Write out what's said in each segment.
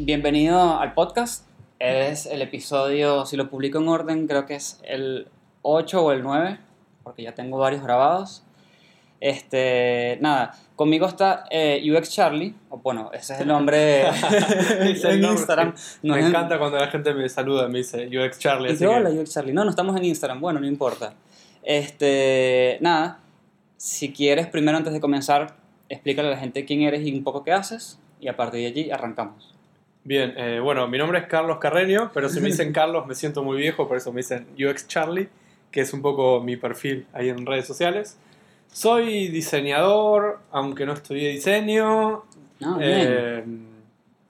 Bienvenido al podcast. Es el episodio, si lo publico en orden, creo que es el 8 o el 9, porque ya tengo varios grabados. Este, nada, conmigo está eh, UX Charlie, o bueno, ese es el nombre en nombre, Instagram. No me en- encanta cuando la gente me saluda me dice UX Charlie. Yo, que- hola, UX Charlie. No, no estamos en Instagram. Bueno, no importa. Este, nada, si quieres, primero antes de comenzar, explícale a la gente quién eres y un poco qué haces, y a partir de allí arrancamos. Bien, eh, bueno, mi nombre es Carlos Carreño, pero si me dicen Carlos me siento muy viejo, por eso me dicen UX Charlie, que es un poco mi perfil ahí en redes sociales. Soy diseñador, aunque no estudié diseño, Ah, eh,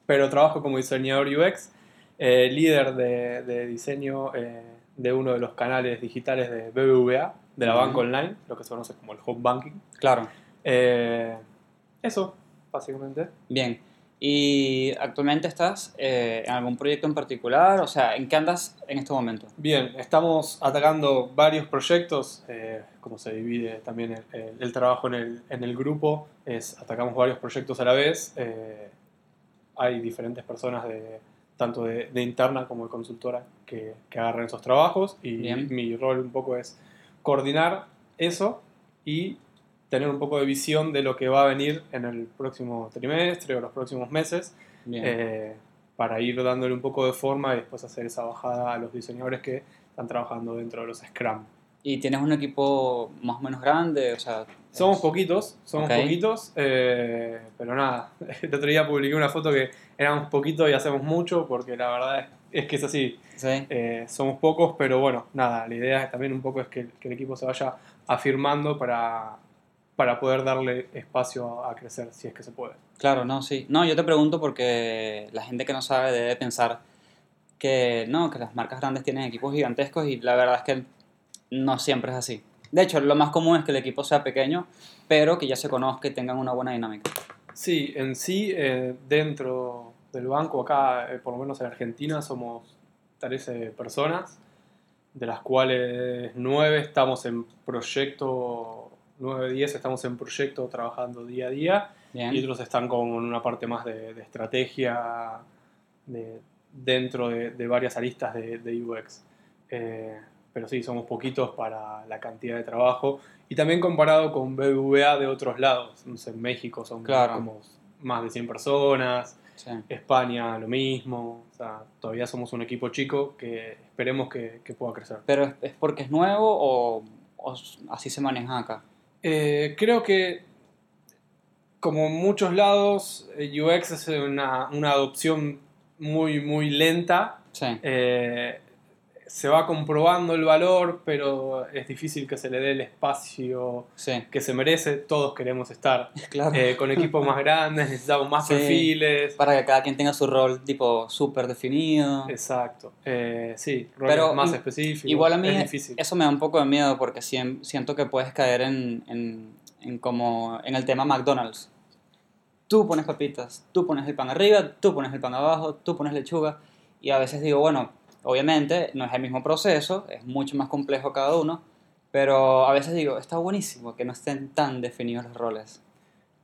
pero trabajo como diseñador UX, eh, líder de, de diseño de uno de los canales digitales de BBVA, de la Ujú. banca online, lo que se conoce como el home banking. Claro, eso, básicamente. bien. ¿Y actualmente estás eh, en algún proyecto en particular? O sea, ¿en qué andas en este momento? Bien, estamos atacando varios proyectos, eh, como se divide también el, el- el trabajo en el, en el grupo, es atacamos varios proyectos a la vez. eh, hay diferentes personas de tanto de, de interna como de consultora que, que agarran esos trabajos y Bien. mi rol un poco es coordinar eso y tener un poco de visión de lo que va a venir en el próximo trimestre o los próximos meses eh, para ir dándole un poco de forma y después hacer esa bajada a los diseñadores que están trabajando dentro de los Scrum. ¿Y tienes un equipo más o menos grande? O sea, Somos es- poquitos, somos Ok. poquitos, eh, pero nada, el otro día publiqué una foto que éramos poquitos y hacemos mucho porque la verdad es, es que es así, Sí. Eh, somos pocos, pero bueno, nada, la idea también un poco es que, que el equipo se vaya afirmando para, para poder darle espacio a, crecer si es que se puede. Claro, no, sí. No, yo te pregunto porque la gente que no sabe debe pensar que no, que las marcas grandes tienen equipos gigantescos y la verdad es que no siempre es así. De hecho, lo más común es que el equipo sea pequeño, pero que ya se conozca y tengan una buena dinámica. Sí, en sí, eh, dentro del banco, acá, eh, por lo menos en Argentina, somos 13 personas, de las cuales 9 estamos en proyecto, 9, 10 estamos en proyecto trabajando día a día, Bien. y otros están como en una parte más de, de estrategia de- dentro de, de varias aristas de, UX. Eh, pero sí, somos poquitos para la cantidad de trabajo. Y también comparado con BBVA de otros lados. No sé, en México son Claro. como más de 100 personas. Sí. España lo mismo. O sea, todavía somos un equipo chico que esperemos que, que pueda crecer. Pero es, porque es nuevo o, o así se maneja acá. Eh, creo que, como en muchos lados, eh, UX es una, una adopción muy, muy lenta. Sí. Eh, se va comprobando el valor, pero es difícil que se le dé el espacio Sí. que se merece. Todos queremos estar Claro. eh, con equipos más grandes, necesitamos más Sí. perfiles. Para que cada quien tenga su rol tipo súper definido. Exacto. Eh, sí, roles Pero más específicos. Igual a mí es difícil. eso me da un poco de miedo porque siento que puedes caer en, en, en como en el tema McDonald's. Tú pones papitas, tú pones el pan arriba, tú pones el pan abajo, tú pones lechuga y a veces digo, bueno, obviamente no es el mismo proceso, es mucho más complejo cada uno, pero a veces digo, está buenísimo que no estén tan definidos los roles.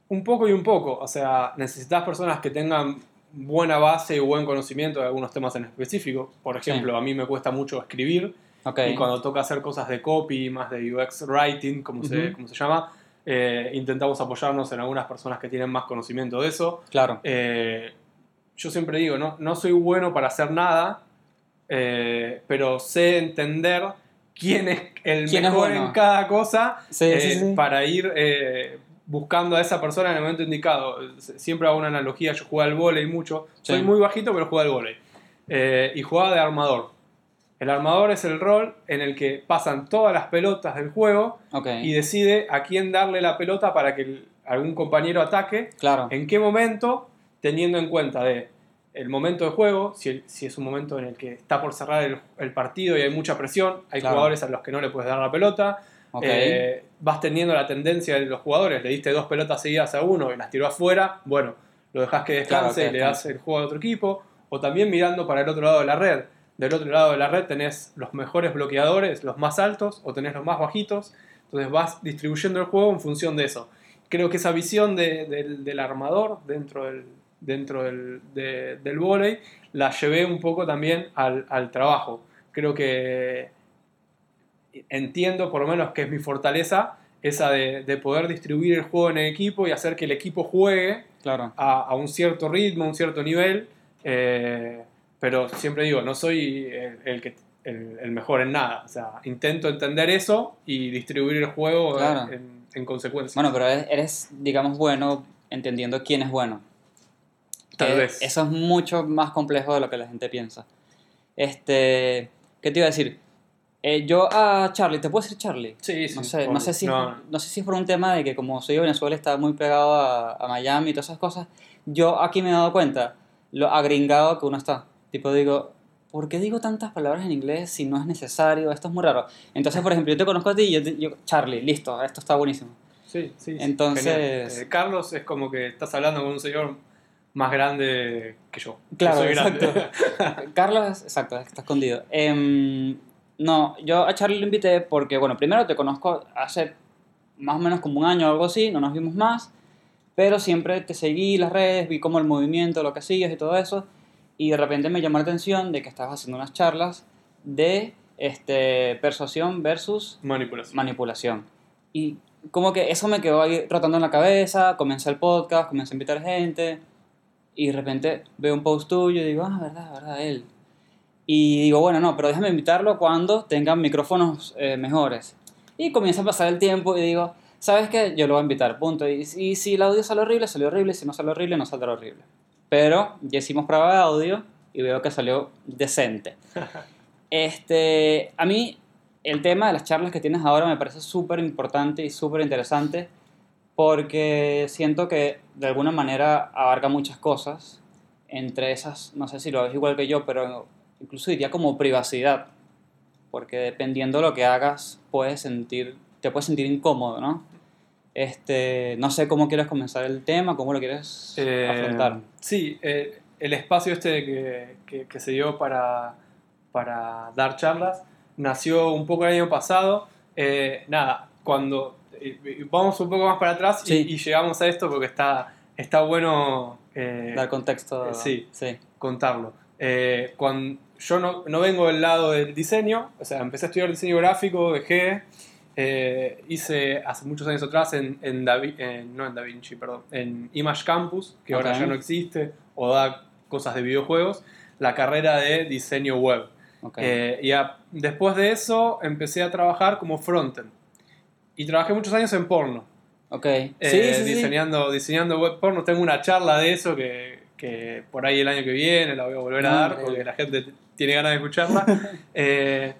Un poco y un poco. O sea, necesitas personas que tengan buena base y buen conocimiento de algunos temas en específico. Por Sí. ejemplo, a mí me cuesta mucho escribir Ok, y cuando toca hacer cosas de copy, más de UX writing, como, se, como se llama, eh, intentamos apoyarnos en algunas personas que tienen más conocimiento de eso. claro, Eh, yo siempre digo, no, no soy bueno para hacer nada, eh, pero sé entender quién es el ¿Quién es mejor bueno? en cada cosa Sí, eh, sí, sí. para ir eh, buscando a esa persona en el momento indicado. Siempre hago una analogía, yo jugaba al volei mucho, soy muy bajito pero jugaba al volei. Y jugaba de armador. El armador es el rol en el que pasan todas las pelotas del juego y decide a quién darle la pelota para que algún compañero ataque claro, en qué momento, teniendo en cuenta de el momento de juego, si, es un momento en el que está por cerrar el, el partido y hay mucha presión, hay Claro. jugadores a los que no le puedes dar la pelota, eh, vas teniendo la tendencia de los jugadores, le diste dos pelotas seguidas a uno y las tiró afuera, bueno, lo dejas que Claro, descanse y le das el juego a otro equipo, o también mirando para el otro lado de la red. Del otro lado de la red tenés los mejores bloqueadores, los más altos, o tenés los más bajitos, entonces vas distribuyendo el juego en función de eso. Creo que esa visión de- del, del armador dentro del, dentro del, de- del vóley, las llevé un poco también al, al trabajo. Creo que entiendo, por lo menos, que es mi fortaleza, esa de, de poder distribuir el juego en el equipo y hacer que el equipo juegue Claro. a, a un cierto ritmo, a un cierto nivel. eh, pero siempre digo, no soy el, el que, el, el mejor en nada. O sea, intento entender eso y distribuir el juego Claro. en, en consecuencia. Bueno, pero eres, digamos, bueno entendiendo quién es bueno. Tal Que vez. Eso es mucho más complejo de lo que la gente piensa. Este, ¿qué te iba a decir? Eh, yo a Charlie, ¿te puedo decir Charlie? sí, sí. No sé, no, sé si, No, no sé si es por un tema de que como soy de Venezuela está muy pegado a, a Miami y todas esas cosas. Yo aquí me he dado cuenta lo agringado que uno está. Tipo digo, ¿por qué digo tantas palabras en inglés si no es necesario? Esto es muy raro. Entonces, por ejemplo, yo te conozco a ti y yo, Charlie, listo, esto está buenísimo. Sí, sí. Entonces-. Eh, Carlos es como que estás hablando con un señor más grande que yo. que Claro, soy grande. exacto. Carlos, exacto, está escondido. Em, no, yo a Charlie lo invité porque, bueno, primero te conozco hace más o menos como un año o algo así, no nos vimos más, pero siempre te seguí las redes, vi como el movimiento, lo que hacías y todo eso, y de repente me llamó la atención de que estabas haciendo unas charlas de este, persuasión versus Manipulación. manipulación. Y como que eso me quedó ahí rotando en la cabeza, comencé el podcast, comencé a invitar gente, y de repente veo un post tuyo y digo, ah, verdad, verdad, él. Y digo, bueno, no, pero déjame invitarlo cuando tengan micrófonos eh, mejores. Y comienza a pasar el tiempo y digo, ¿sabes qué? Yo lo voy a invitar, punto. Y, y si el audio sale horrible, salió horrible, si no sale horrible, no saldrá horrible. Pero ya hicimos prueba de audio y veo que salió decente. Este, a mí el tema de las charlas que tienes ahora me parece súper importante y súper interesante porque siento que de alguna manera abarca muchas cosas. Entre esas, no sé si lo ves igual que yo, pero incluso diría como privacidad. Porque dependiendo de lo que hagas, puedes sentir, te puedes sentir incómodo, ¿no? Este, no sé cómo quieres comenzar el tema, cómo lo quieres Eh, afrontar. Sí, eh, el espacio este que, que- que se dio para, para dar charlas nació un poco el año pasado. Eh, nada, cuando vamos un poco más para atrás y- Sí. y, llegamos a esto porque está, está bueno eh, Dar contexto. eh, sí. sí. contarlo. Eh, cuando, yo no, no vengo del lado del diseño, o sea, empecé a estudiar diseño gráfico, dejé, eh, hice hace muchos años atrás en, en Da no en Da Vinci, perdón, en Image Campus, que ahora Ok. ya no existe, o da cosas de videojuegos, la carrera de diseño web. ok. Eh, y a- después de eso empecé a trabajar como frontend. Y trabajé muchos años en porno. ok. Eh, sí, sí, sí. diseñando, diseñando web porno. Tengo una charla de eso que, que por ahí el año que viene la voy a volver a Ah, dar increíble. porque la gente tiene ganas de escucharla. Eh,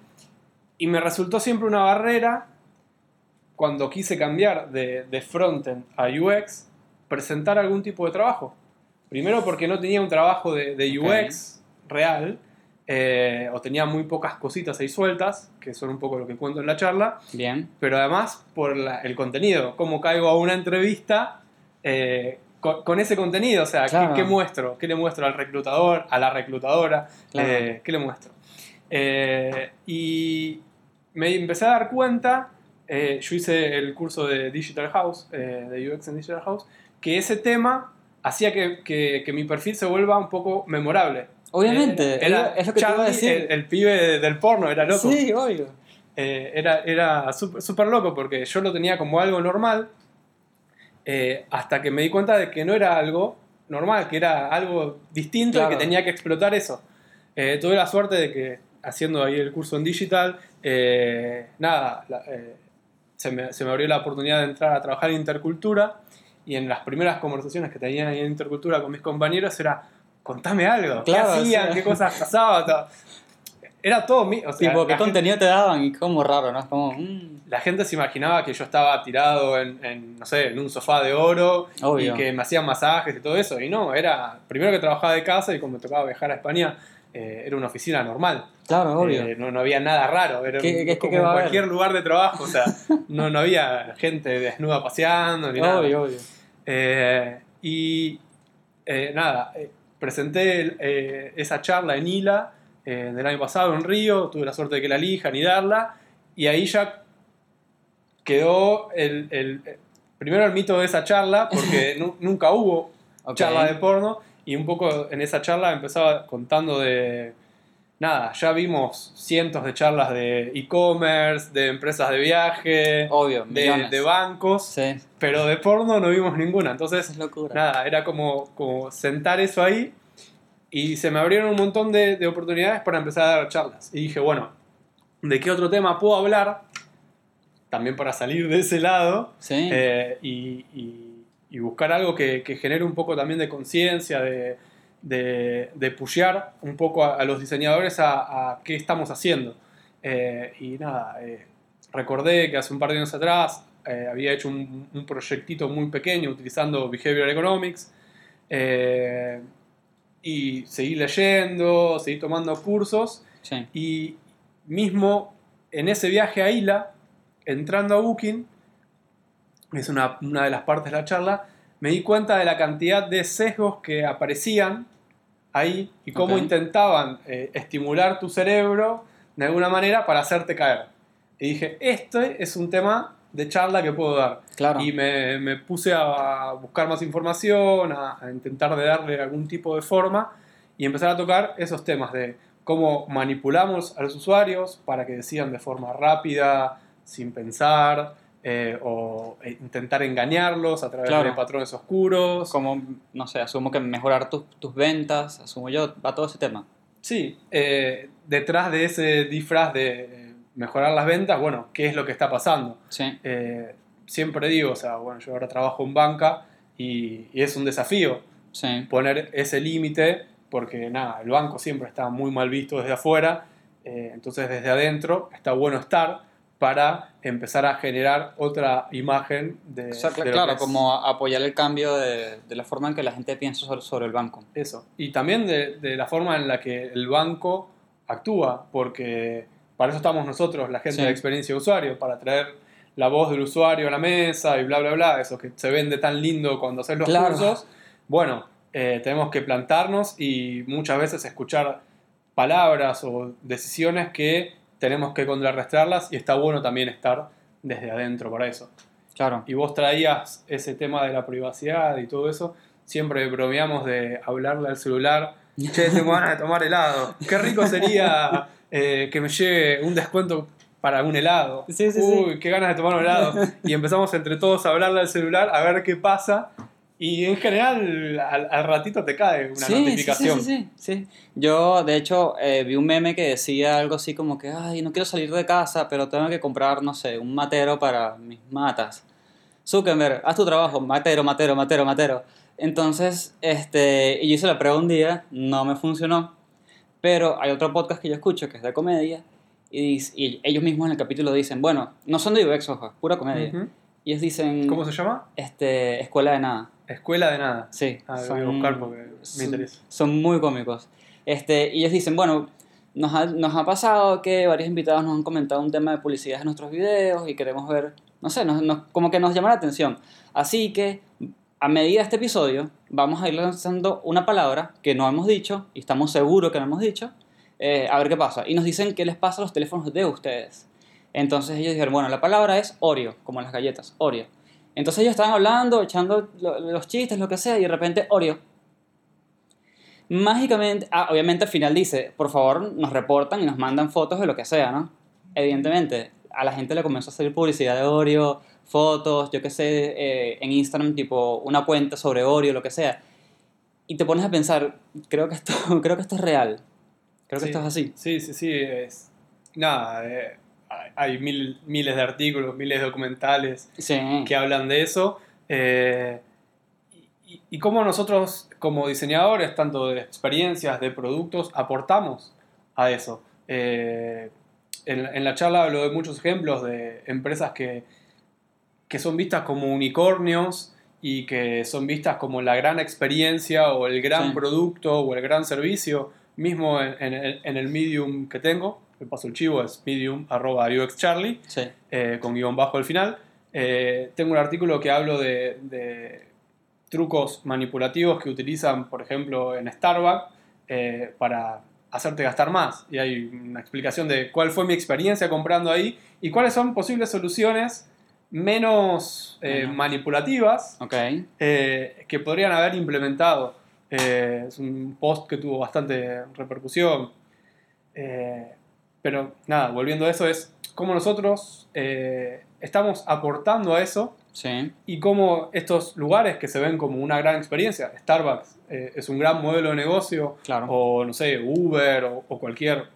y me resultó siempre una barrera cuando quise cambiar de, de frontend a UX, presentar algún tipo de trabajo. Primero porque no tenía un trabajo de. UX real, eh, o tenía muy pocas cositas ahí sueltas, que son un poco lo que cuento en la charla Bien. pero además por la- el contenido, cómo caigo a una entrevista eh, con, con ese contenido, o sea, ¿qué- Claro. ¿qué, muestro? ¿Qué le muestro al reclutador, a la reclutadora? Claro. Eh, ¿Qué le muestro? Eh, y me empecé a dar cuenta, eh, yo hice el curso de Digital House, eh, de UX en Digital House, que ese tema hacía que, que- que mi perfil se vuelva un poco memorable. Obviamente, Eh, era es lo que te iba a Charlie, decir. El, el pibe del porno, era loco. Sí, obvio. Eh, era era súper loco porque yo lo tenía como algo normal eh, hasta que me di cuenta de que no era algo normal, que era algo distinto y que tenía que explotar eso. Eh, tuve la suerte de que haciendo ahí el curso en digital, nada, la- se, me, se me abrió la oportunidad de entrar a trabajar en intercultura y en las primeras conversaciones que tenía ahí en intercultura con mis compañeros era, contame algo, Claro, ¿qué hacían? o sea. ¿Qué cosas pasaban? Todo. Era todo mío. O sea, Tipo, ¿qué gente- contenido te daban? Y como raro, ¿no? Es como, mm, la gente se imaginaba que yo estaba tirado en, en, no sé, en un sofá de oro Obvio. y que me hacían masajes y todo eso. Y no, era primero que trabajaba de casa y cuando me tocaba viajar a España eh, era una oficina normal. Claro, obvio. Eh, no, no había nada raro, era ¿Qué- un- qué- como qué en cualquier lugar de trabajo. O sea, no, no había gente desnuda paseando ni nada. obvio, obvio. Eh, y nada, presenté eh, esa charla en ILA eh, del año pasado en Río, tuve la suerte de que la elijan y darla, y ahí ya quedó el, el- primero el mito de esa charla, porque nu- nunca hubo charla de porno, y un poco en esa charla empezaba contando de, nada, ya vimos cientos de charlas de e-commerce, de empresas de viaje, Obvio, de, bancos, Sí, pero de porno no vimos ninguna. Entonces, es locura. nada, era como, como sentar eso ahí y se me abrieron un montón de, de oportunidades para empezar a dar charlas. Y dije, bueno, ¿de qué otro tema puedo hablar? También para salir de ese lado Sí, eh, y, y- y buscar algo que, que genere un poco también de conciencia, de, de, de pushear un poco a, a los diseñadores a, a qué estamos haciendo. Eh, y nada, eh, recordé que hace un par de años atrás eh, había hecho un, un proyectito muy pequeño utilizando Behavioral Economics. y seguí leyendo, seguí tomando cursos sí. y mismo en ese viaje a Isla, entrando a Booking, es una, una de las partes de la charla, me di cuenta de la cantidad de sesgos que aparecían ahí y cómo intentaban eh, estimular tu cerebro de alguna manera para hacerte caer. Y dije, este es un tema de charla que puedo dar. Claro. Y me, me puse a buscar más información, a, a intentar de darle algún tipo de forma y empezar a tocar esos temas de cómo manipulamos a los usuarios para que decidan de forma rápida, sin pensar, eh, o eh, intentar engañarlos a través Claro. de patrones oscuros. Como, no sé, asumo que mejorar tus, tus ventas, asumo yo, va todo ese tema. Sí, eh, detrás de ese disfraz de eh, mejorar las ventas, bueno, ¿qué es lo que está pasando? Sí, Eh, siempre digo, o sea, bueno, yo ahora trabajo en banca y, y es un desafío sí, poner ese límite porque nada, el banco siempre está muy mal visto desde afuera, eh, entonces desde adentro está bueno estar para empezar a generar otra imagen de, O sea, de claro, es como apoyar el cambio de, de la forma en que la gente piensa sobre, sobre el banco. eso. Y también de, de la forma en la que el banco actúa, porque para eso estamos nosotros, la gente Sí. de experiencia de usuario, para traer la voz del usuario a la mesa y bla, bla, bla, eso que se vende tan lindo cuando haces los Claro. cursos. Bueno, eh, tenemos que plantarnos y muchas veces escuchar palabras o decisiones que tenemos que contrarrestarlas y está bueno también estar desde adentro para eso. Claro. Y vos traías ese tema de la privacidad y todo eso. Siempre bromeamos de hablarle al celular. Che, tengo ganas de tomar helado. Qué rico sería eh, que me llegue un descuento para un helado. Sí, sí, Uy, sí. qué ganas de tomar un helado. Y empezamos entre todos a hablarle al celular a ver qué pasa. Y en general, al, al ratito te cae una Sí, notificación. Sí, sí, sí, sí. Yo, de hecho, eh, vi un meme que decía algo así como que, ay, no quiero salir de casa, pero tengo que comprar, no sé, un matero para mis matas. Zuckerberg, haz tu trabajo, matero, matero, matero, matero. Entonces, este, y yo hice la prueba un día, no me funcionó, pero hay otro podcast que yo escucho que es de comedia, y, ellos mismos en el capítulo dicen, bueno, no son de UX, ojo, pura comedia. Y ellos dicen, ¿Cómo se llama? este, escuela de nada. Escuela de nada. Sí, Ah, lo voy a buscar porque me son- interesa. Son muy cómicos. Este, y ellos dicen, bueno, nos ha, nos ha pasado que varios invitados nos han comentado un tema de publicidad en nuestros videos y queremos ver, no sé, nos, nos- como que nos llama la atención. Así que, a medida de este episodio, vamos a ir lanzando una palabra que no hemos dicho y estamos seguros que no hemos dicho, eh, a ver qué pasa. Y nos dicen qué les pasa a los teléfonos de ustedes. Entonces ellos dijeron, bueno, la palabra es Oreo, como las galletas, Oreo. Entonces ellos estaban hablando, echando lo- los chistes, lo que sea, y de repente Oreo. Mágicamente, ah, obviamente al final dice, por favor nos reportan y nos mandan fotos de lo que sea, ¿no? Evidentemente, a la gente le comenzó a salir publicidad de Oreo, fotos, yo qué sé, eh, en Instagram, tipo una cuenta sobre Oreo, lo que sea. Y te pones a pensar, creo que esto, creo que esto es real. Creo que Sí. esto es así. Sí, sí, sí. Es, nada, eh, hay- mil- miles de artículos, miles de documentales Sí. que hablan de eso. eh, y, y cómo nosotros, como diseñadores, tanto de experiencias, de productos, aportamos a eso. Eh, en, en la charla hablo de muchos ejemplos de empresas que, que son vistas como unicornios y que son vistas como la gran experiencia o el gran Sí. producto o el gran servicio, mismo en, en en el medium que tengo, el paso el chivo es medium arroba uxcharlie, Sí. eh, con guion bajo al final. Eh, tengo un artículo que hablo de, de trucos manipulativos que utilizan, por ejemplo, en Starbucks eh, para hacerte gastar más. Y hay una explicación de cuál fue mi experiencia comprando ahí y cuáles son posibles soluciones menos manipulativas que podrían haber implementado. Es un post que tuvo bastante repercusión. Eh, pero nada, volviendo a eso, es cómo nosotros eh, estamos aportando a eso Sí. y cómo estos lugares que se ven como una gran experiencia, Starbucks eh, es un gran modelo de negocio, Claro. o no sé, Uber o, o cualquier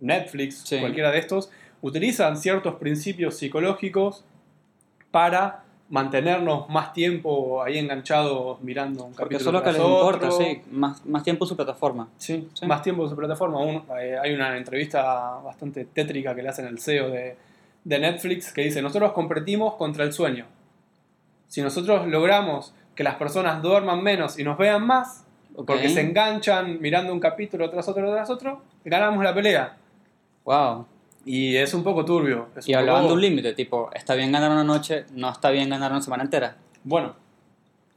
Netflix, Sí. cualquiera de estos, utilizan ciertos principios psicológicos para mantenernos más tiempo ahí enganchados mirando un Porque capítulo eso es lo que les importa, sí. Más, más tiempo su plataforma. Sí, Sí. más tiempo su plataforma. Un- eh, hay una entrevista bastante tétrica que le hacen al CEO de, de Netflix que dice, nosotros competimos contra el sueño. Si nosotros logramos que las personas duerman menos y nos vean más, porque se enganchan mirando un capítulo tras otro tras otro, ganamos la pelea. Wow. Y es un poco turbio. Y hablaban poco- de un límite, tipo, está bien ganar una noche, no está bien ganar una semana entera. bueno,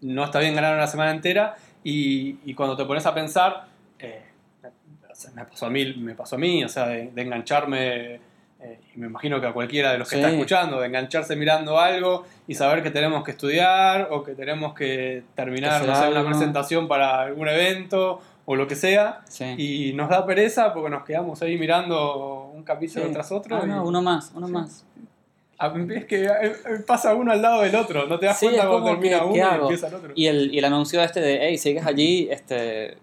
no está bien ganar una semana entera y, y cuando te pones a pensar, eh, me pasó a mí, me pasó a mí, o sea, de, de engancharme, eh, y me imagino que a cualquiera de los que Sí. está escuchando, de engancharse mirando algo y saber que tenemos que estudiar o que tenemos que terminar, Que no hacer sé, una presentación para algún evento o lo que sea. Sí. Y nos da pereza porque nos quedamos ahí mirando un capítulo Sí. tras otro. Ah, no, uno más, uno Sí. más. Ah, Es que eh, pasa uno al lado del otro, no te das cuenta cuando termina que, uno ¿qué y empieza el otro. Y el, y el anuncio este de, hey, sigues allí, este,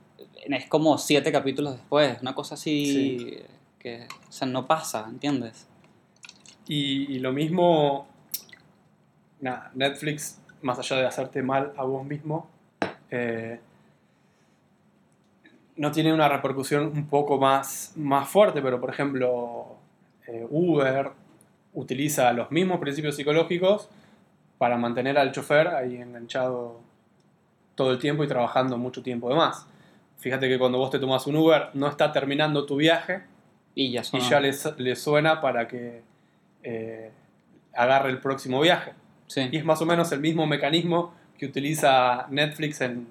es como siete capítulos después, una cosa así que, o sea, no pasa, ¿entiendes? Y, y lo mismo, nada, Netflix, más allá de hacerte mal a vos mismo, eh, no tiene una repercusión un poco más, más fuerte, pero por ejemplo, eh, Uber utiliza los mismos principios psicológicos para mantener al chofer ahí enganchado todo el tiempo y trabajando mucho tiempo de más. Fíjate que cuando vos te tomas un Uber no está terminando tu viaje, Y ya y ya le, le suena para que eh, agarre el próximo viaje. Sí, Y es más o menos el mismo mecanismo que utiliza Netflix en,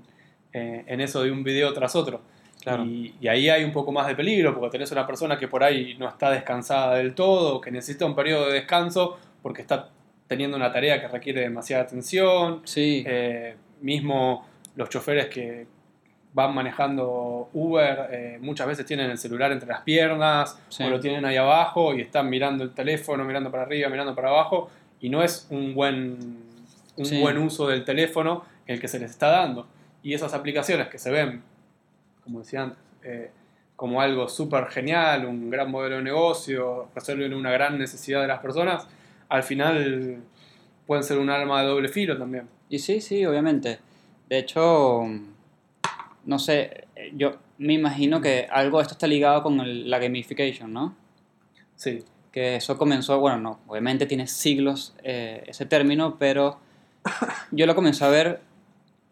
eh, en eso de un video tras otro. Claro. Y, y ahí hay un poco más de peligro, porque tenés una persona que por ahí no está descansada del todo, que necesita un periodo de descanso porque está teniendo una tarea que requiere demasiada atención. Sí, Eh, mismo los choferes que van manejando Uber eh, muchas veces tienen el celular entre las piernas Sí. o lo tienen ahí abajo y están mirando el teléfono, mirando para arriba, mirando para abajo y no es un buen, un Sí. buen uso del teléfono el que se les está dando. Y esas aplicaciones que se ven, como decía antes, eh, como algo súper genial, un gran modelo de negocio, resuelven una gran necesidad de las personas, al final pueden ser un arma de doble filo también. y sí, sí, obviamente. De hecho, no sé, yo me imagino que algo de esto está ligado con el- la gamification, ¿no? Sí, que eso comenzó, bueno, no, obviamente tiene siglos eh, ese término, pero yo lo comencé a ver,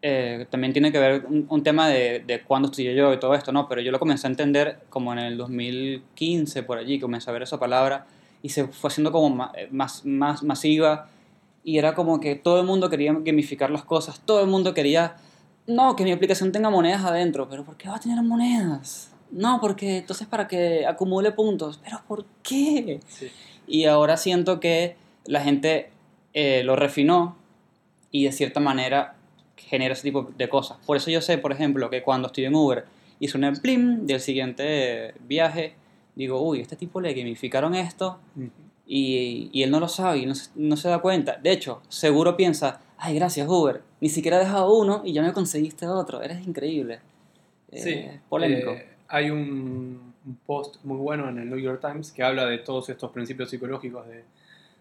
eh, también tiene que ver un, un tema de, de cuándo estudié yo y todo esto, ¿no? Pero yo lo comencé a entender como en el 2015, por allí, comencé a ver esa palabra y se fue haciendo como eh, más, más masiva y era como que todo el mundo quería gamificar las cosas, todo el mundo quería, no, que mi aplicación tenga monedas adentro, pero ¿por qué va a tener monedas? No, porque entonces para que acumule puntos, pero ¿por qué? sí. Y ahora siento que la gente eh, lo refinó y de cierta manera genera ese tipo de cosas. Por eso yo sé, por ejemplo, que cuando estoy en Uber y suena el plim del siguiente viaje, digo, uy, este tipo le gamificaron esto y, y él no lo sabe y no se, no se da cuenta. De hecho, seguro piensa, ay, gracias Uber, ni siquiera he dejado uno y ya me conseguiste otro, eres increíble. Eh, Sí, polémico. eh, hay un, un post muy bueno en el New York Times que habla de todos estos principios psicológicos de,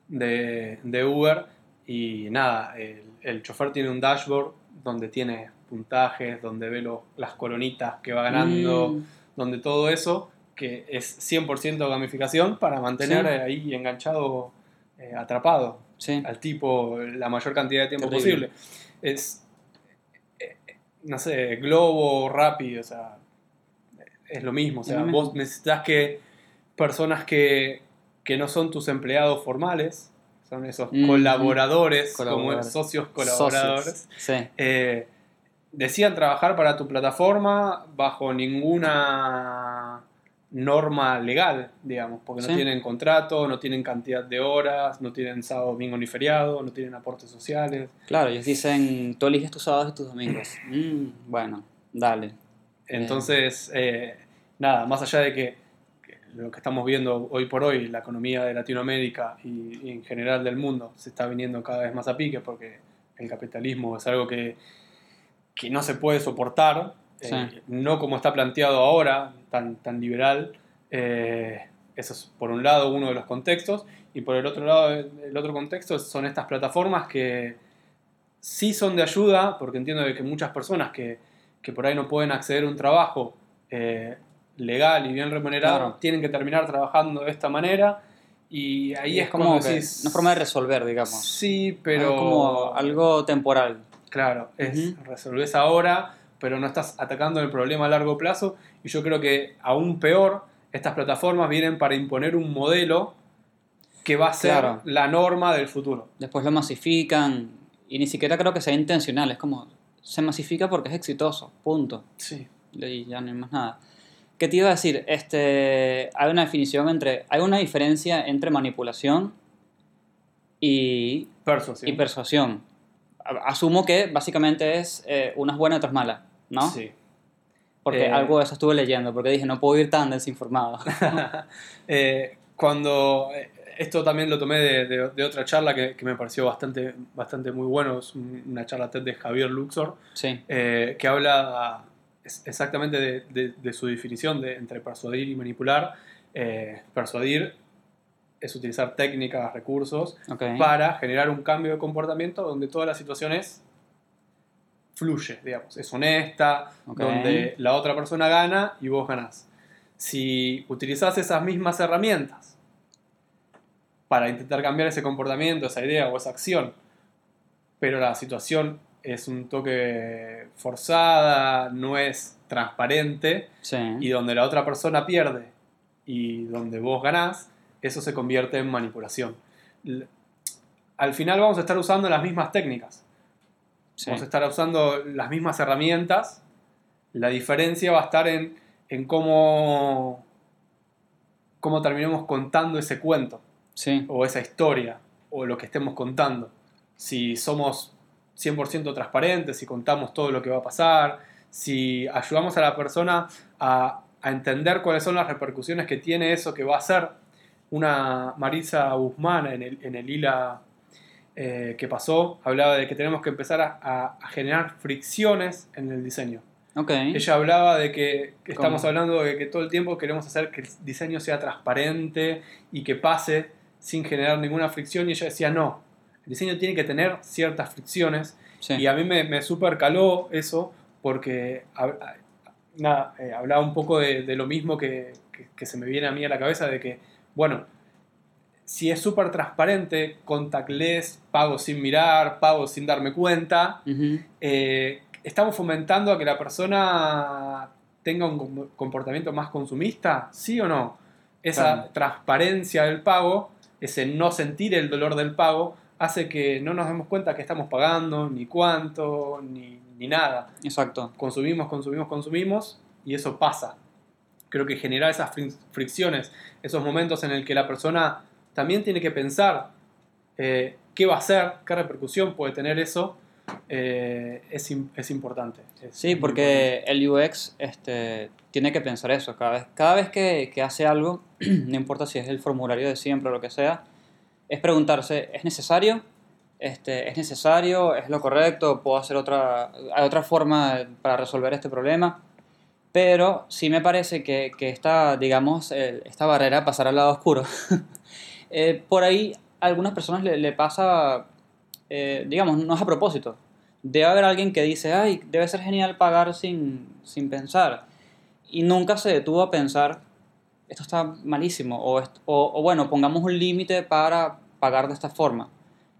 de, de Uber. Y nada, el, el chofer tiene un dashboard donde tiene puntajes, donde ve lo- las coronitas que va ganando, Mm, donde todo eso, que es 100% gamificación para mantener Sí. ahí enganchado, eh, atrapado sí, al tipo la mayor cantidad de tiempo Terrible. posible. Es, eh, eh, no sé, Globo, Rappi, o sea, es lo mismo. O sea, vos necesitas que personas que, que no son tus empleados formales, son esos Mm, colaboradores, como colaboradores. socios colaboradores, socios, Sí. eh, decían trabajar para tu plataforma bajo ninguna norma legal, digamos, porque no tienen contrato, no tienen cantidad de horas, no tienen sábado, domingo ni feriado, no tienen aportes sociales. Claro, ellos dicen, tú eliges tus sábados y tus domingos. Mm, bueno, dale. Entonces, eh, nada, más allá de que lo que estamos viendo hoy por hoy, la economía de Latinoamérica y, y en general del mundo se está viniendo cada vez más a pique porque el capitalismo es algo que, que no se puede soportar, eh, Sí. no como está planteado ahora, tan, tan liberal. Eh, eso es por un lado uno de los contextos y por el otro lado el otro contexto son estas plataformas que sí son de ayuda porque entiendo que muchas personas que, que por ahí no pueden acceder a un trabajo eh, legal y bien remunerado Claro. tienen que terminar trabajando de esta manera y ahí Y es, es como que decís, una forma de resolver, digamos. sí pero Es como algo temporal. Claro, es Ujú. resolvés ahora, pero no estás atacando el problema a largo plazo. Y yo creo que aún peor, estas plataformas vienen para imponer un modelo que va a ser Claro. la norma del futuro. Después lo masifican y ni siquiera creo que sea intencional. Es como, se masifica porque es exitoso, punto. Sí. Y ya no hay más nada. ¿Qué te iba a decir? Este, hay una definición entre, hay una diferencia entre manipulación y, Persuasión. y persuasión. A- Asumo que básicamente es eh, unas buenas y otras malas, ¿no? Sí. Porque Eh, algo de eso estuve leyendo, porque dije, no puedo ir tan desinformado. Eh, cuando eh, esto también lo tomé de, de- de otra charla que, que me pareció bastante, bastante muy bueno, es un- una charla TED de Javier Luxor, sí, eh, que habla es- exactamente de, de- de su definición de, entre persuadir y manipular. Eh, persuadir es utilizar técnicas, recursos para generar un cambio de comportamiento donde toda la situación es fluye, digamos, es honesta, donde la otra persona gana y vos ganás. Si utilizás esas mismas herramientas para intentar cambiar ese comportamiento, esa idea o esa acción, pero la situación es un toque forzada, no es transparente, Sí. y donde la otra persona pierde y donde vos ganás, eso se convierte en manipulación. Al final vamos a estar usando las mismas técnicas, sí. vamos a estar usando las mismas herramientas, la diferencia va a estar en, en cómo, cómo terminemos contando ese cuento Sí. o esa historia o lo que estemos contando. Si somos 100% transparentes, si contamos todo lo que va a pasar, si ayudamos a la persona a, a entender cuáles son las repercusiones que tiene eso que va a hacer. Una Marisa Guzmán en el, en el ILA eh, que pasó hablaba de que tenemos que empezar a, a- a generar fricciones en el diseño. Ok. Ella hablaba de que, que estamos hablando de que todo el tiempo queremos hacer que el diseño sea transparente y que pase sin generar ninguna fricción y ella decía no, el diseño tiene que tener ciertas fricciones Sí. y a mí me, me super caló eso porque nada, eh, hablaba un poco de, de lo mismo que, que- que se me viene a mí a la cabeza de que, bueno, si es súper transparente, contactless, pago sin mirar, pago sin darme cuenta, eh, estamos fomentando a que la persona tenga un com- comportamiento más consumista, ¿sí o no? Esa Claro. transparencia del pago, ese no sentir el dolor del pago, hace que no nos demos cuenta que estamos pagando, ni cuánto, ni, ni nada. Exacto. Consumimos, consumimos, consumimos, y eso pasa. Creo que generar esas fric- fricciones, esos momentos en el que la persona también tiene que pensar eh, qué va a hacer, qué repercusión puede tener eso, eh, es, es importante. Es Sí, porque el UX este, tiene que pensar eso. Cada vez, cada vez que, que hace algo, no importa si es el formulario de siempre o lo que sea, es preguntarse, ¿es necesario? Este, ¿Es necesario? ¿Es lo correcto? ¿Puedo hacer otra, hay otra forma para resolver este problema? Pero sí me parece que, que esta, digamos, esta barrera pasar al lado oscuro, eh, por ahí a algunas personas le, le pasa, eh, digamos, no es a propósito. Debe haber alguien que dice, ay, debe ser genial pagar sin, sin pensar. Y nunca se detuvo a pensar, esto está malísimo. O, o, o bueno, pongamos un límite para pagar de esta forma.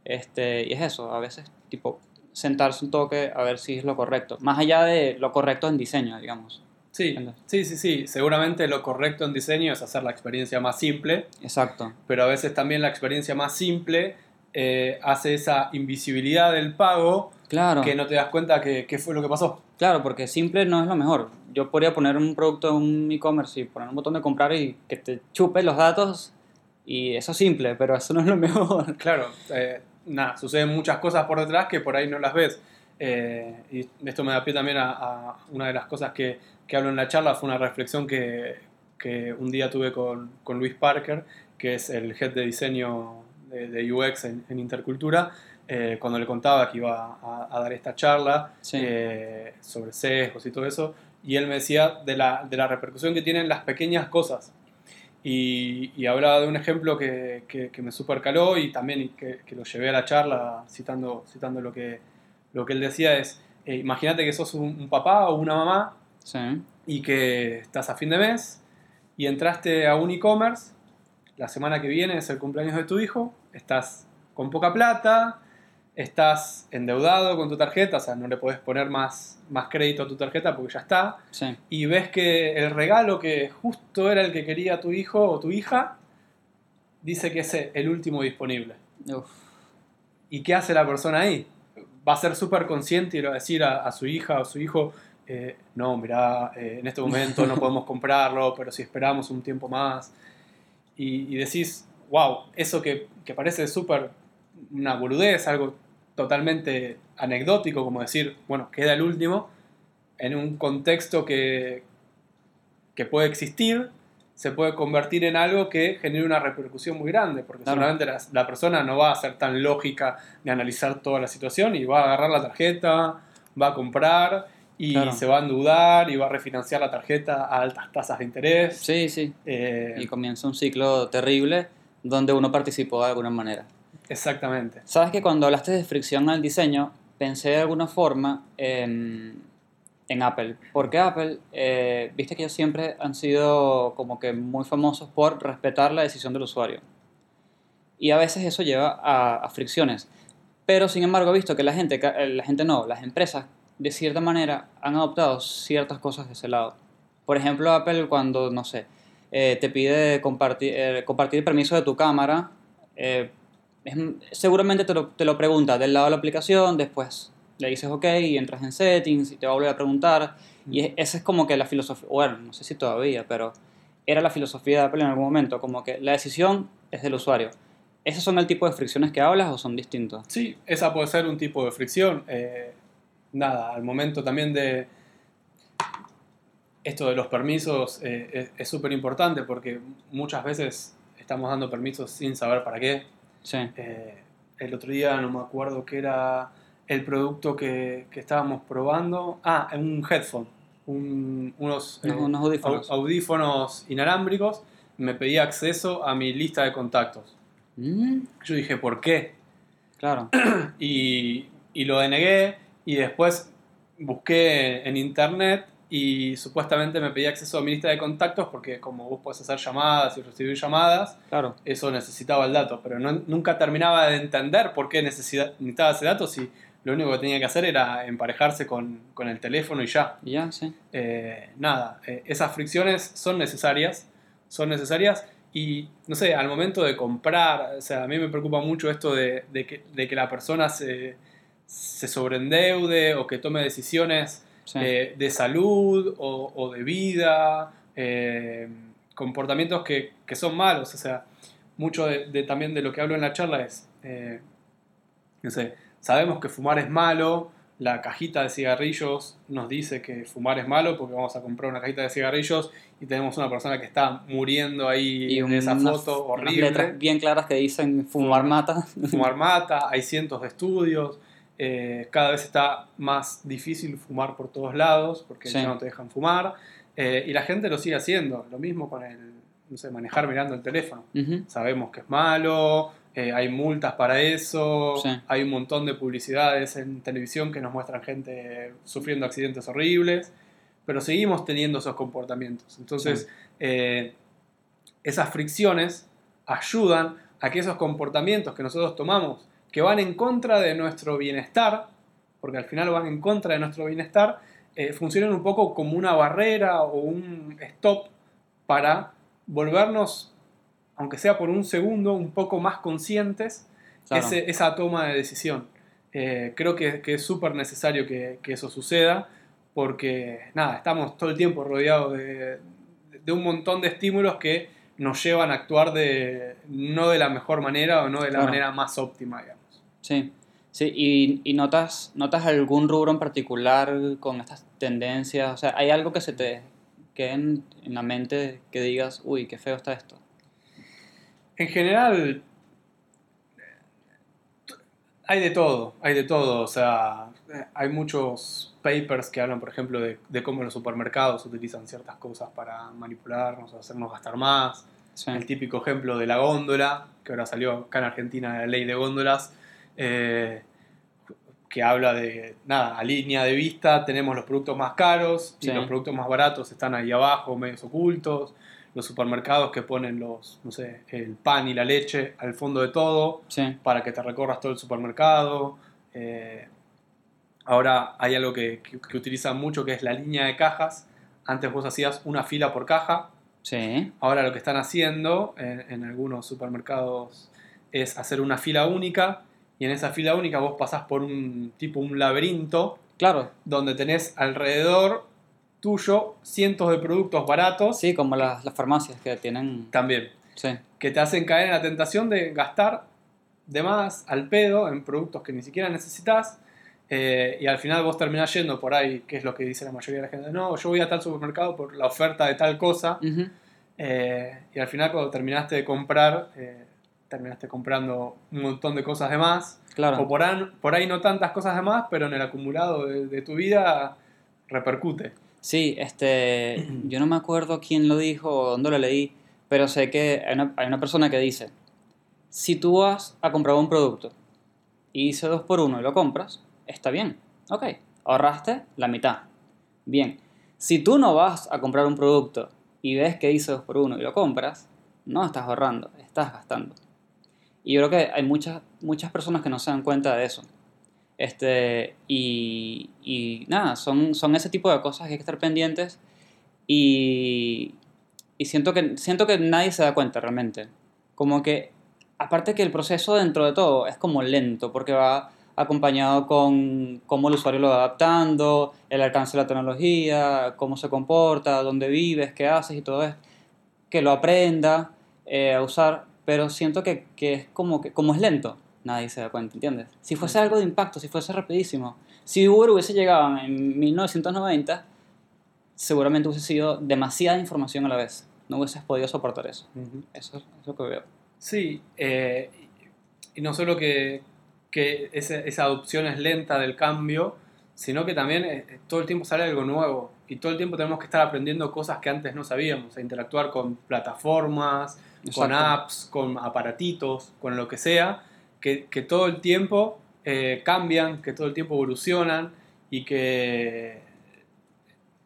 Este, y es eso, a veces, tipo, sentarse un toque a ver si es lo correcto. Más allá de lo correcto en diseño, digamos. Sí, ¿Entiendes? sí, sí, sí. Seguramente lo correcto en diseño es hacer la experiencia más simple, Exacto. pero a veces también la experiencia más simple eh, hace esa invisibilidad del pago Claro. que no te das cuenta que, que fue lo que pasó. Claro, porque simple no es lo mejor. Yo podría poner un producto en un e-commerce y poner un botón de comprar y que te chupe los datos y eso es simple, pero eso no es lo mejor. Claro, eh, nada, suceden muchas cosas por detrás que por ahí no las ves. Eh, y esto me da pie también a, a una de las cosas que que hablo en la charla fue una reflexión que, que un día tuve con, con, Luis Parker, que es el head de diseño de, de UX en, en Intercultura, eh, cuando le contaba que iba a, a dar esta charla Sí. eh, sobre sesgos y todo eso, y él me decía de la, de la repercusión que tienen las pequeñas cosas. Y, y hablaba de un ejemplo que, que, que me super caló y también que, que, lo llevé a la charla citando, citando lo, que, lo que él decía es, eh, imagínate que sos un, un, papá o una mamá Sí. y que estás a fin de mes y entraste a un e-commerce, la semana que viene es el cumpleaños de tu hijo, estás con poca plata, estás endeudado con tu tarjeta, o sea, no le podés poner más, más crédito a tu tarjeta porque ya está, Sí. y ves que el regalo que justo era el que quería tu hijo o tu hija, dice que es el último disponible. Uf. ¿Y qué hace la persona ahí? Va a ser súper consciente y le va a decir a, a, su hija o su hijo, eh, no, mirá, eh, en este momento no podemos comprarlo, pero si esperamos un tiempo más. Y, y decís, wow, eso que, que parece súper una boludez, algo totalmente anecdótico, como decir, bueno, queda el último, en un contexto que, que puede existir, se puede convertir en algo que genere una repercusión muy grande, porque Claro. seguramente la, la persona no va a ser tan lógica de analizar toda la situación y va a agarrar la tarjeta, va a comprar y Claro. se va a endeudar y va a refinanciar la tarjeta a altas tasas de interés. Sí, sí. Eh, Y comienza un ciclo terrible donde uno participó de alguna manera. exactamente. Sabes que cuando hablaste de fricción al diseño, pensé de alguna forma en, en Apple. Porque Apple, eh, viste que ellos siempre han sido como que muy famosos por respetar la decisión del usuario. Y a veces eso lleva a, a fricciones. Pero sin embargo he visto que la gente, eh, la gente no, las empresas de cierta manera han adoptado ciertas cosas de ese lado. Por ejemplo, Apple cuando, no sé, eh, te pide compartir, eh, compartir el permiso de tu cámara, eh, es- seguramente te lo, te lo pregunta del lado de la aplicación, después le dices ok y entras en settings y te va a volver a preguntar. Y es- esa es como que la filosofía, bueno, no sé si todavía, pero era la filosofía de Apple en algún momento, como que la decisión es del usuario. ¿Esos son el tipo de fricciones que hablas o son distintos? Sí, esa puede ser un tipo de fricción. Nada, al momento también de esto de los permisos eh, es súper importante porque muchas veces estamos dando permisos sin saber para qué. Sí, Eh, el otro día no me acuerdo qué era el producto que, que estábamos probando. Ah, un headphone, un- unos, unos, eh, unos audífonos. au- audífonos inalámbricos. Me pedía acceso a mi lista de contactos. Mm, Yo dije, ¿por qué? claro, y, y lo denegué y después busqué en internet y supuestamente me pedía acceso a mi lista de contactos porque como vos podés hacer llamadas y recibir llamadas, claro. eso necesitaba el dato, pero no- nunca terminaba de entender por qué necesita- necesitaba ese dato si lo único que tenía que hacer era emparejarse con, con el teléfono y ya. Ya, sí. Eh, nada, eh, esas fricciones son necesarias, son necesarias y, no sé, al momento de comprar, o sea, a mí me preocupa mucho esto de, de que, de que la persona se, se sobreendeude o que tome decisiones sí. de salud o, o de vida, eh, comportamientos que, que son malos, o sea, mucho de, de- también de lo que hablo en la charla es, eh, no sé, sabemos que fumar es malo, la cajita de cigarrillos nos dice que fumar es malo porque vamos a comprar una cajita de cigarrillos y tenemos una persona que está muriendo ahí y en esa foto unas horrible. letras bien claras que dicen fumar mata. Fumar mata, hay cientos de estudios, eh, cada vez está más difícil fumar por todos lados porque Sí. ya no te dejan fumar eh, y la gente lo sigue haciendo, lo mismo con el, no sé, manejar mirando el teléfono. Sabemos que es malo, eh, hay multas para eso, Sí. hay un montón de publicidades en televisión que nos muestran gente sufriendo accidentes horribles, pero seguimos teniendo esos comportamientos. Entonces, eh, esas fricciones ayudan a que esos comportamientos que nosotros tomamos, que van en contra de nuestro bienestar, porque al final van en contra de nuestro bienestar, eh, funcionen un poco como una barrera o un stop para volvernos, aunque sea por un segundo, un poco más conscientes claro. ese- esa toma de decisión. Eh, creo que, que es súper necesario que, que eso suceda porque, nada, estamos todo el tiempo rodeados de, de un montón de estímulos que nos llevan a actuar de, no de la mejor manera o no de la Claro. manera más óptima, digamos. Sí, Sí, y, y notas, notas algún rubro en particular con estas tendencias, o sea, ¿hay algo que se te quede en, en la mente que digas, uy, qué feo está esto? En general, hay de todo, hay de todo. O sea, hay muchos papers que hablan, por ejemplo, de, de cómo los supermercados utilizan ciertas cosas para manipularnos, hacernos gastar más. Sí. El típico ejemplo de la góndola, que ahora salió acá en Argentina la ley de góndolas, eh, que habla de, nada, a línea de vista tenemos los productos más caros y los productos más baratos están ahí abajo, medios ocultos. Los supermercados que ponen los, no sé, el pan y la leche al fondo de todo Sí, para que te recorras todo el supermercado. Eh, ahora hay algo que, que- que utilizan mucho que es la línea de cajas. Antes vos hacías una fila por caja. sí, Ahora lo que están haciendo en, en algunos supermercados es hacer una fila única. Y en esa fila única vos pasás por un tipo un laberinto claro, donde tenés alrededor tuyo cientos de productos baratos. Sí, como las, las farmacias que tienen, también. sí, que te hacen caer en la tentación de gastar de más al pedo en productos que ni siquiera necesitas eh, y al final vos terminás yendo por ahí, que es lo que dice la mayoría de la gente, no, yo voy a tal supermercado por la oferta de tal cosa eh, y al final cuando terminaste de comprar, eh, terminaste comprando un montón de cosas de más claro. o por, an- por ahí no tantas cosas de más, pero en el acumulado de, de tu vida repercute. Sí, este, yo no me acuerdo quién lo dijo o dónde lo leí, pero sé que hay una, hay una persona que dice, si tú vas a comprar un producto y dice dos por uno y lo compras, está bien, ok, ahorraste la mitad, bien. Si tú no vas a comprar un producto y ves que dice dos por uno y lo compras, no estás ahorrando, estás gastando. Y yo creo que hay muchas, muchas personas que no se dan cuenta de eso. Este, y, y nada, son, son ese tipo de cosas que hay que estar pendientes y, y siento, que, siento que nadie se da cuenta realmente. Como que, aparte que el proceso dentro de todo es como lento, porque va acompañado con cómo el usuario lo va adaptando, el alcance de la tecnología, cómo se comporta, dónde vives, qué haces y todo eso. Que lo aprenda eh, a usar, pero siento que, que es como que como es lento, nadie se da cuenta, ¿entiendes? Si fuese algo de impacto, si fuese rapidísimo, si Uber hubiese llegado en 1990, seguramente hubiese sido demasiada información a la vez. No hubieses podido soportar eso. Eso es lo que veo. Sí, eh, y no solo que, que esa, esa adopción es lenta del cambio, sino que también eh, todo el tiempo sale algo nuevo y todo el tiempo tenemos que estar aprendiendo cosas que antes no sabíamos, a interactuar con plataformas, con apps, con aparatitos, con lo que sea, que, que todo el tiempo eh, cambian, que todo el tiempo evolucionan y que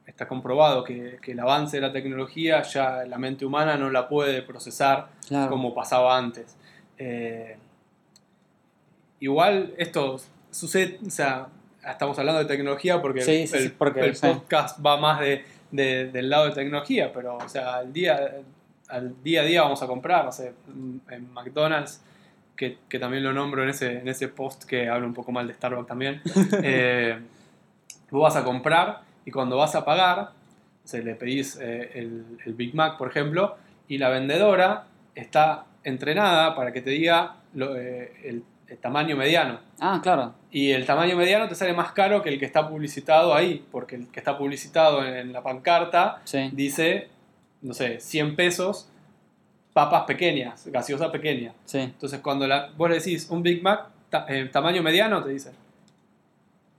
está comprobado que, que el avance de la tecnología ya la mente humana no la puede procesar Claro. como pasaba antes. Eh, igual esto sucede, o sea, estamos hablando de tecnología porque, Sí, el, sí, sí, el- porque, el sí. podcast va más de, de- del lado de tecnología, pero o sea, al día, al día a día vamos a comprar, no sé, en McDonald's, que, que también lo nombro en ese, en ese post que habla un poco mal de Starbucks también, eh, vos vas a comprar y cuando vas a pagar, se le pedís eh, el, el Big Mac, por ejemplo, y la vendedora está entrenada para que te diga lo- eh, el, el tamaño mediano. Ah, claro. Y el tamaño mediano te sale más caro que el que está publicitado ahí, porque el que está publicitado en, en la pancarta Sí. dice, no sé, 100 pesos, papas pequeñas, gaseosa pequeña. Sí. Entonces cuando la, vos le decís un Big Mac, ta- eh, tamaño mediano, te dice.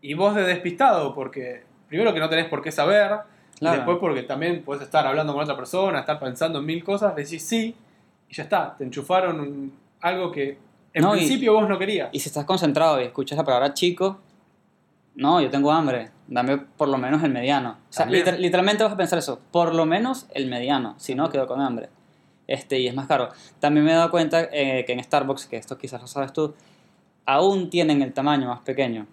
Y vos de despistado, porque primero que no tenés por qué saber, y después porque también puedes estar hablando con otra persona, estar pensando en mil cosas, decís sí, y ya está, te enchufaron un- algo que en No, y- principio vos no querías. Y si estás concentrado y escuchas la palabra chico, no, yo tengo hambre, dame por lo menos el mediano. O sea, liter- literalmente vas a pensar eso, por lo menos el mediano, si no quedo con hambre. Este, y es más caro. También me he dado cuenta eh, que en Starbucks, que esto quizás lo sabes tú, aún tienen el tamaño más pequeño,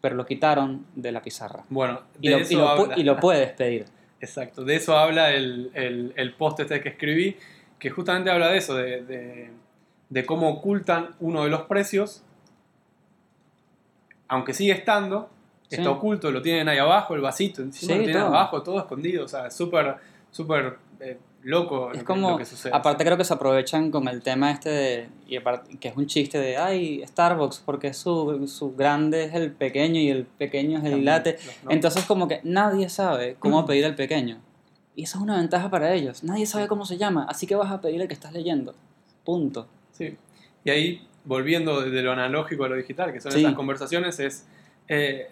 pero lo quitaron de la pizarra. Bueno, de Y lo, eso y lo pu- habla. y lo puedes pedir. Exacto, de eso habla el, el, el post este que escribí, que justamente habla de eso, de, de- de cómo ocultan uno de los precios, aunque sigue estando, Sí. está oculto, lo tienen ahí abajo, el vasito, encima Sí, lo tienen todo. abajo, todo escondido, o sea, es súper, súper eh, loco Es lo, como, que, lo que sucede. aparte creo que se aprovechan con el tema este de, y aparte- que es un chiste de, ay, Starbucks, porque su, su grande es el pequeño y el pequeño es el También, latte. ¿no? Entonces como que nadie sabe cómo pedir el pequeño. Y eso es una ventaja para ellos. Nadie sabe cómo se llama, así que vas a pedir el que estás leyendo. Punto. Sí. Y ahí, volviendo de lo analógico a lo digital, que son Sí. esas conversaciones, es. eh,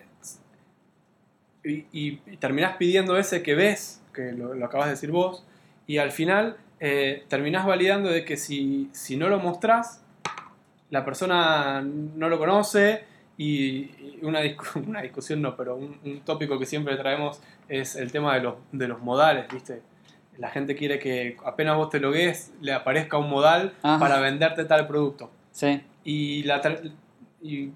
y, y- y terminás pidiendo ese que ves, que lo, lo acabas de decir vos, y al final eh, terminás validando de que si, si no lo mostrás, la persona no lo conoce. Y y una, discu- una discusión no, pero un, un tópico que siempre traemos es el tema de los, de los modales, ¿viste? La gente quiere que apenas vos te logues le aparezca un modal Ajá. para venderte tal producto. Sí, Y, la y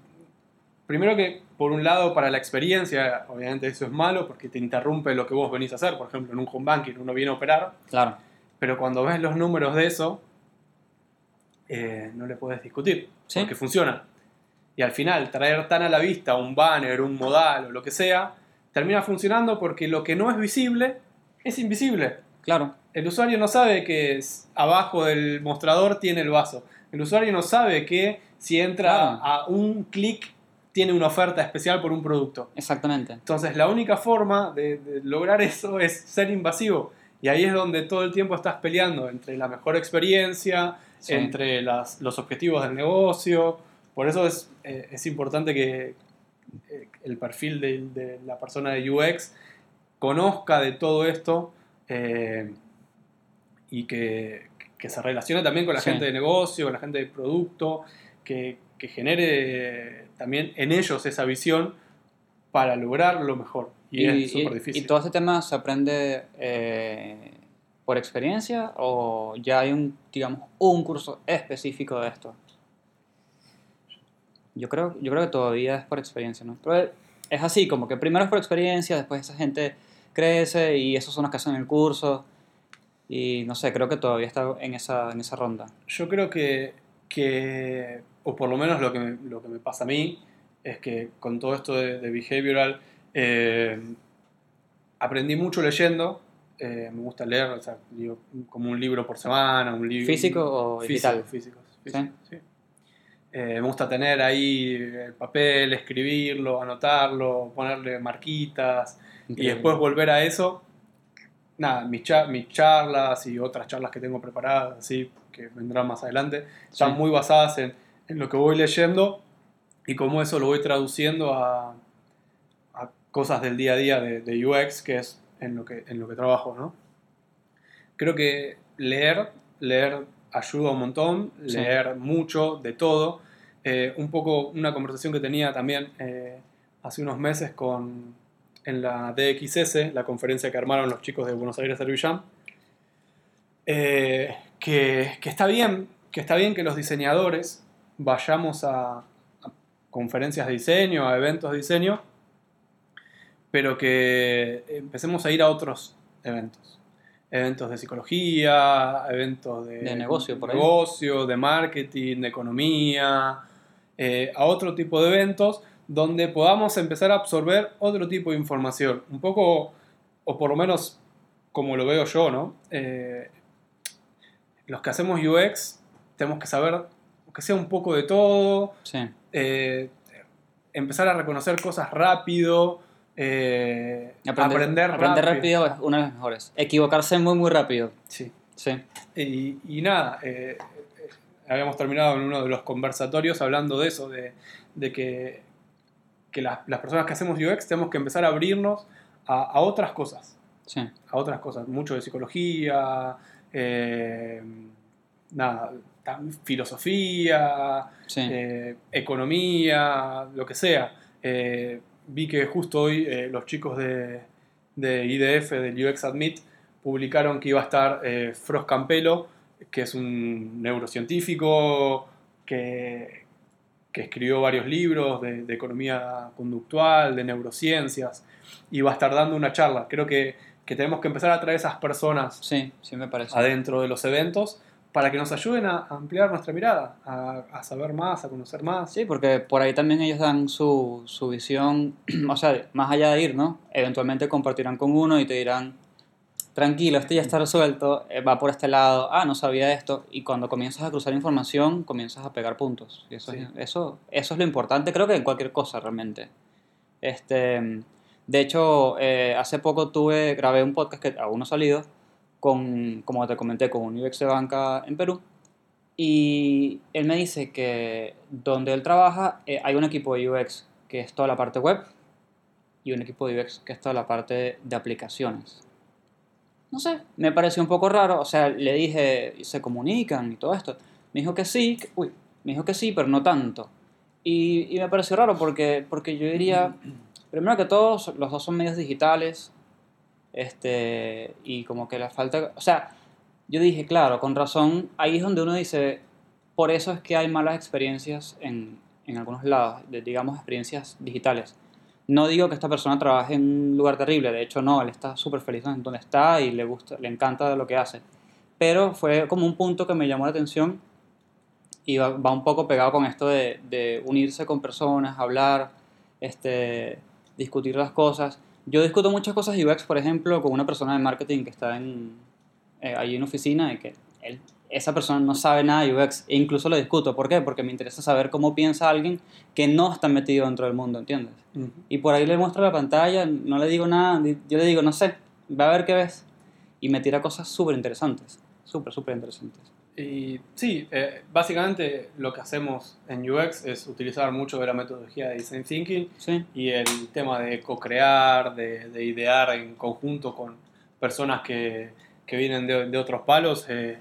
primero que, por un lado, para la experiencia, obviamente eso es malo porque te interrumpe lo que vos venís a hacer. Por ejemplo, en un home banking uno viene a operar, claro. pero cuando ves los números de eso, eh, no le puedes discutir, Sí. porque funciona. Y al final, traer tan a la vista un banner, un modal o lo que sea, termina funcionando porque lo que no es visible es invisible. Claro. El usuario no sabe que es- abajo del mostrador tiene el vaso. El usuario no sabe que si entra Claro. a un clic tiene una oferta especial por un producto. Exactamente. Entonces la única forma de, de lograr eso es ser invasivo. Y ahí es donde todo el tiempo estás peleando entre la mejor experiencia, Sí. entre las- los objetivos del negocio. Por eso es, eh, es importante que eh, el perfil de, de la persona de UX conozca de todo esto eh, y que, que se relacione también con la Sí. gente de negocio, con la gente de producto, que, que genere también en ellos esa visión para lograr lo mejor. Y, es súper difícil. y todo este tema se aprende eh, por experiencia o ya hay un, digamos, un curso específico de esto? Yo creo, yo creo que todavía es por experiencia, ¿no? Pero es así, como que primero es por experiencia, después esa gente crece y esos son los que hacen el curso. Y no sé, creo que todavía está en esa, en esa ronda. Yo creo que, que, o por lo menos lo que, me, lo que me pasa a mí, es que con todo esto de, de behavioral, eh, aprendí mucho leyendo. eh, me gusta leer, o sea, digo, como un libro por semana, un libro... ¿Físico o digital? Físico, físico, sí. Eh, me gusta tener ahí el papel, escribirlo, anotarlo, ponerle marquitas y Increíble. después volver a eso. Nada, mis, mis charlas y otras charlas que tengo preparadas, así, que vendrán más adelante, están Sí. muy basadas en, en lo que voy leyendo y cómo eso lo voy traduciendo a, a cosas del día a día de, de UX, que es en lo que, en lo que trabajo, ¿no? Creo que leer, leer ayuda un montón, Sí. leer mucho, de todo. Eh, un poco una conversación que tenía también eh, hace unos meses con, en la DXS, la conferencia que armaron los chicos de Buenos Aires Servillán, eh, que, que está bien, que está bien que los diseñadores vayamos a, a conferencias de diseño, a eventos de diseño, pero que empecemos a ir a otros eventos. Eventos de psicología, eventos de, De negocio, por ahí. negocio, de marketing, de economía, eh, a otro tipo de eventos donde podamos empezar a absorber otro tipo de información. Un poco, o por lo menos como lo veo yo, ¿no? Eh, los que hacemos UX tenemos que saber, que sea un poco de todo, Sí, eh, empezar a reconocer cosas rápido, eh, aprender, aprender, aprender rápido. rápido es una de las mejores. Equivocarse muy, muy rápido. Sí. Sí, Y, y nada, eh, habíamos terminado en uno de los conversatorios hablando de eso, de, de que, que las, las personas que hacemos UX tenemos que empezar a abrirnos a, a otras cosas, sí. a otras cosas, mucho de psicología, eh, nada, filosofía, sí. eh, economía, lo que sea. Eh, vi que justo hoy eh, los chicos de, de IDF, del UX Admit, publicaron que iba a estar Frost Campelo, que es un neurocientífico que, que escribió varios libros de, de economía conductual, de neurociencias, y va a estar dando una charla. Creo que, que tenemos que empezar a traer esas personas Sí, sí me parece. adentro de los eventos para que nos ayuden a ampliar nuestra mirada, a, a saber más, a conocer más. Sí, porque por ahí también ellos dan su, su visión, o sea, más allá de ir, ¿no? Eventualmente compartirán con uno y te dirán, tranquilo, esto ya está resuelto, eh, va por este lado, ah, no sabía esto, y cuando comienzas a cruzar información, comienzas a pegar puntos. Y eso, Sí. es, eso, eso es lo importante, creo que en cualquier cosa realmente. Este, de hecho, eh, hace poco tuve, grabé un podcast que aún no ha salido, con, como te comenté, con un UX de banca en Perú, y él me dice que donde él trabaja eh, hay un equipo de UX que es toda la parte web y un equipo de UX que es toda la parte de aplicaciones. No sé, me pareció un poco raro, o sea, le dije, ¿se comunican y todo esto? Me dijo que sí, que- uy, me dijo que sí, pero no tanto. Y, y me pareció raro porque, porque yo diría, primero que todo, los dos son medios digitales, este, y como que la falta, o sea, yo dije, claro, con razón, ahí es donde uno dice, por eso es que hay malas experiencias en, en algunos lados, digamos, experiencias digitales. No digo que esta persona trabaje en un lugar terrible, de hecho no, él está súper feliz donde está y le gusta, le encanta lo que hace. Pero fue como un punto que me llamó la atención y va, va un poco pegado con esto de, de unirse con personas, hablar, este, discutir las cosas. Yo discuto muchas cosas UX, por ejemplo, con una persona de marketing que está en, eh, ahí en oficina y que él, esa persona no sabe nada de UX e incluso lo discuto. ¿Por qué? Porque me interesa saber cómo piensa alguien que no está metido dentro del mundo, ¿entiendes? Ujú. Y por ahí le muestro la pantalla, no le digo nada, yo le digo, no sé, va a ver qué ves. Y me tira cosas súper interesantes, súper, súper interesantes. Y sí, eh, básicamente lo que hacemos en UX es utilizar mucho de la metodología de Design Thinking Sí, y el tema de co-crear, de, de idear en conjunto con personas que, que vienen de, de otros palos, eh,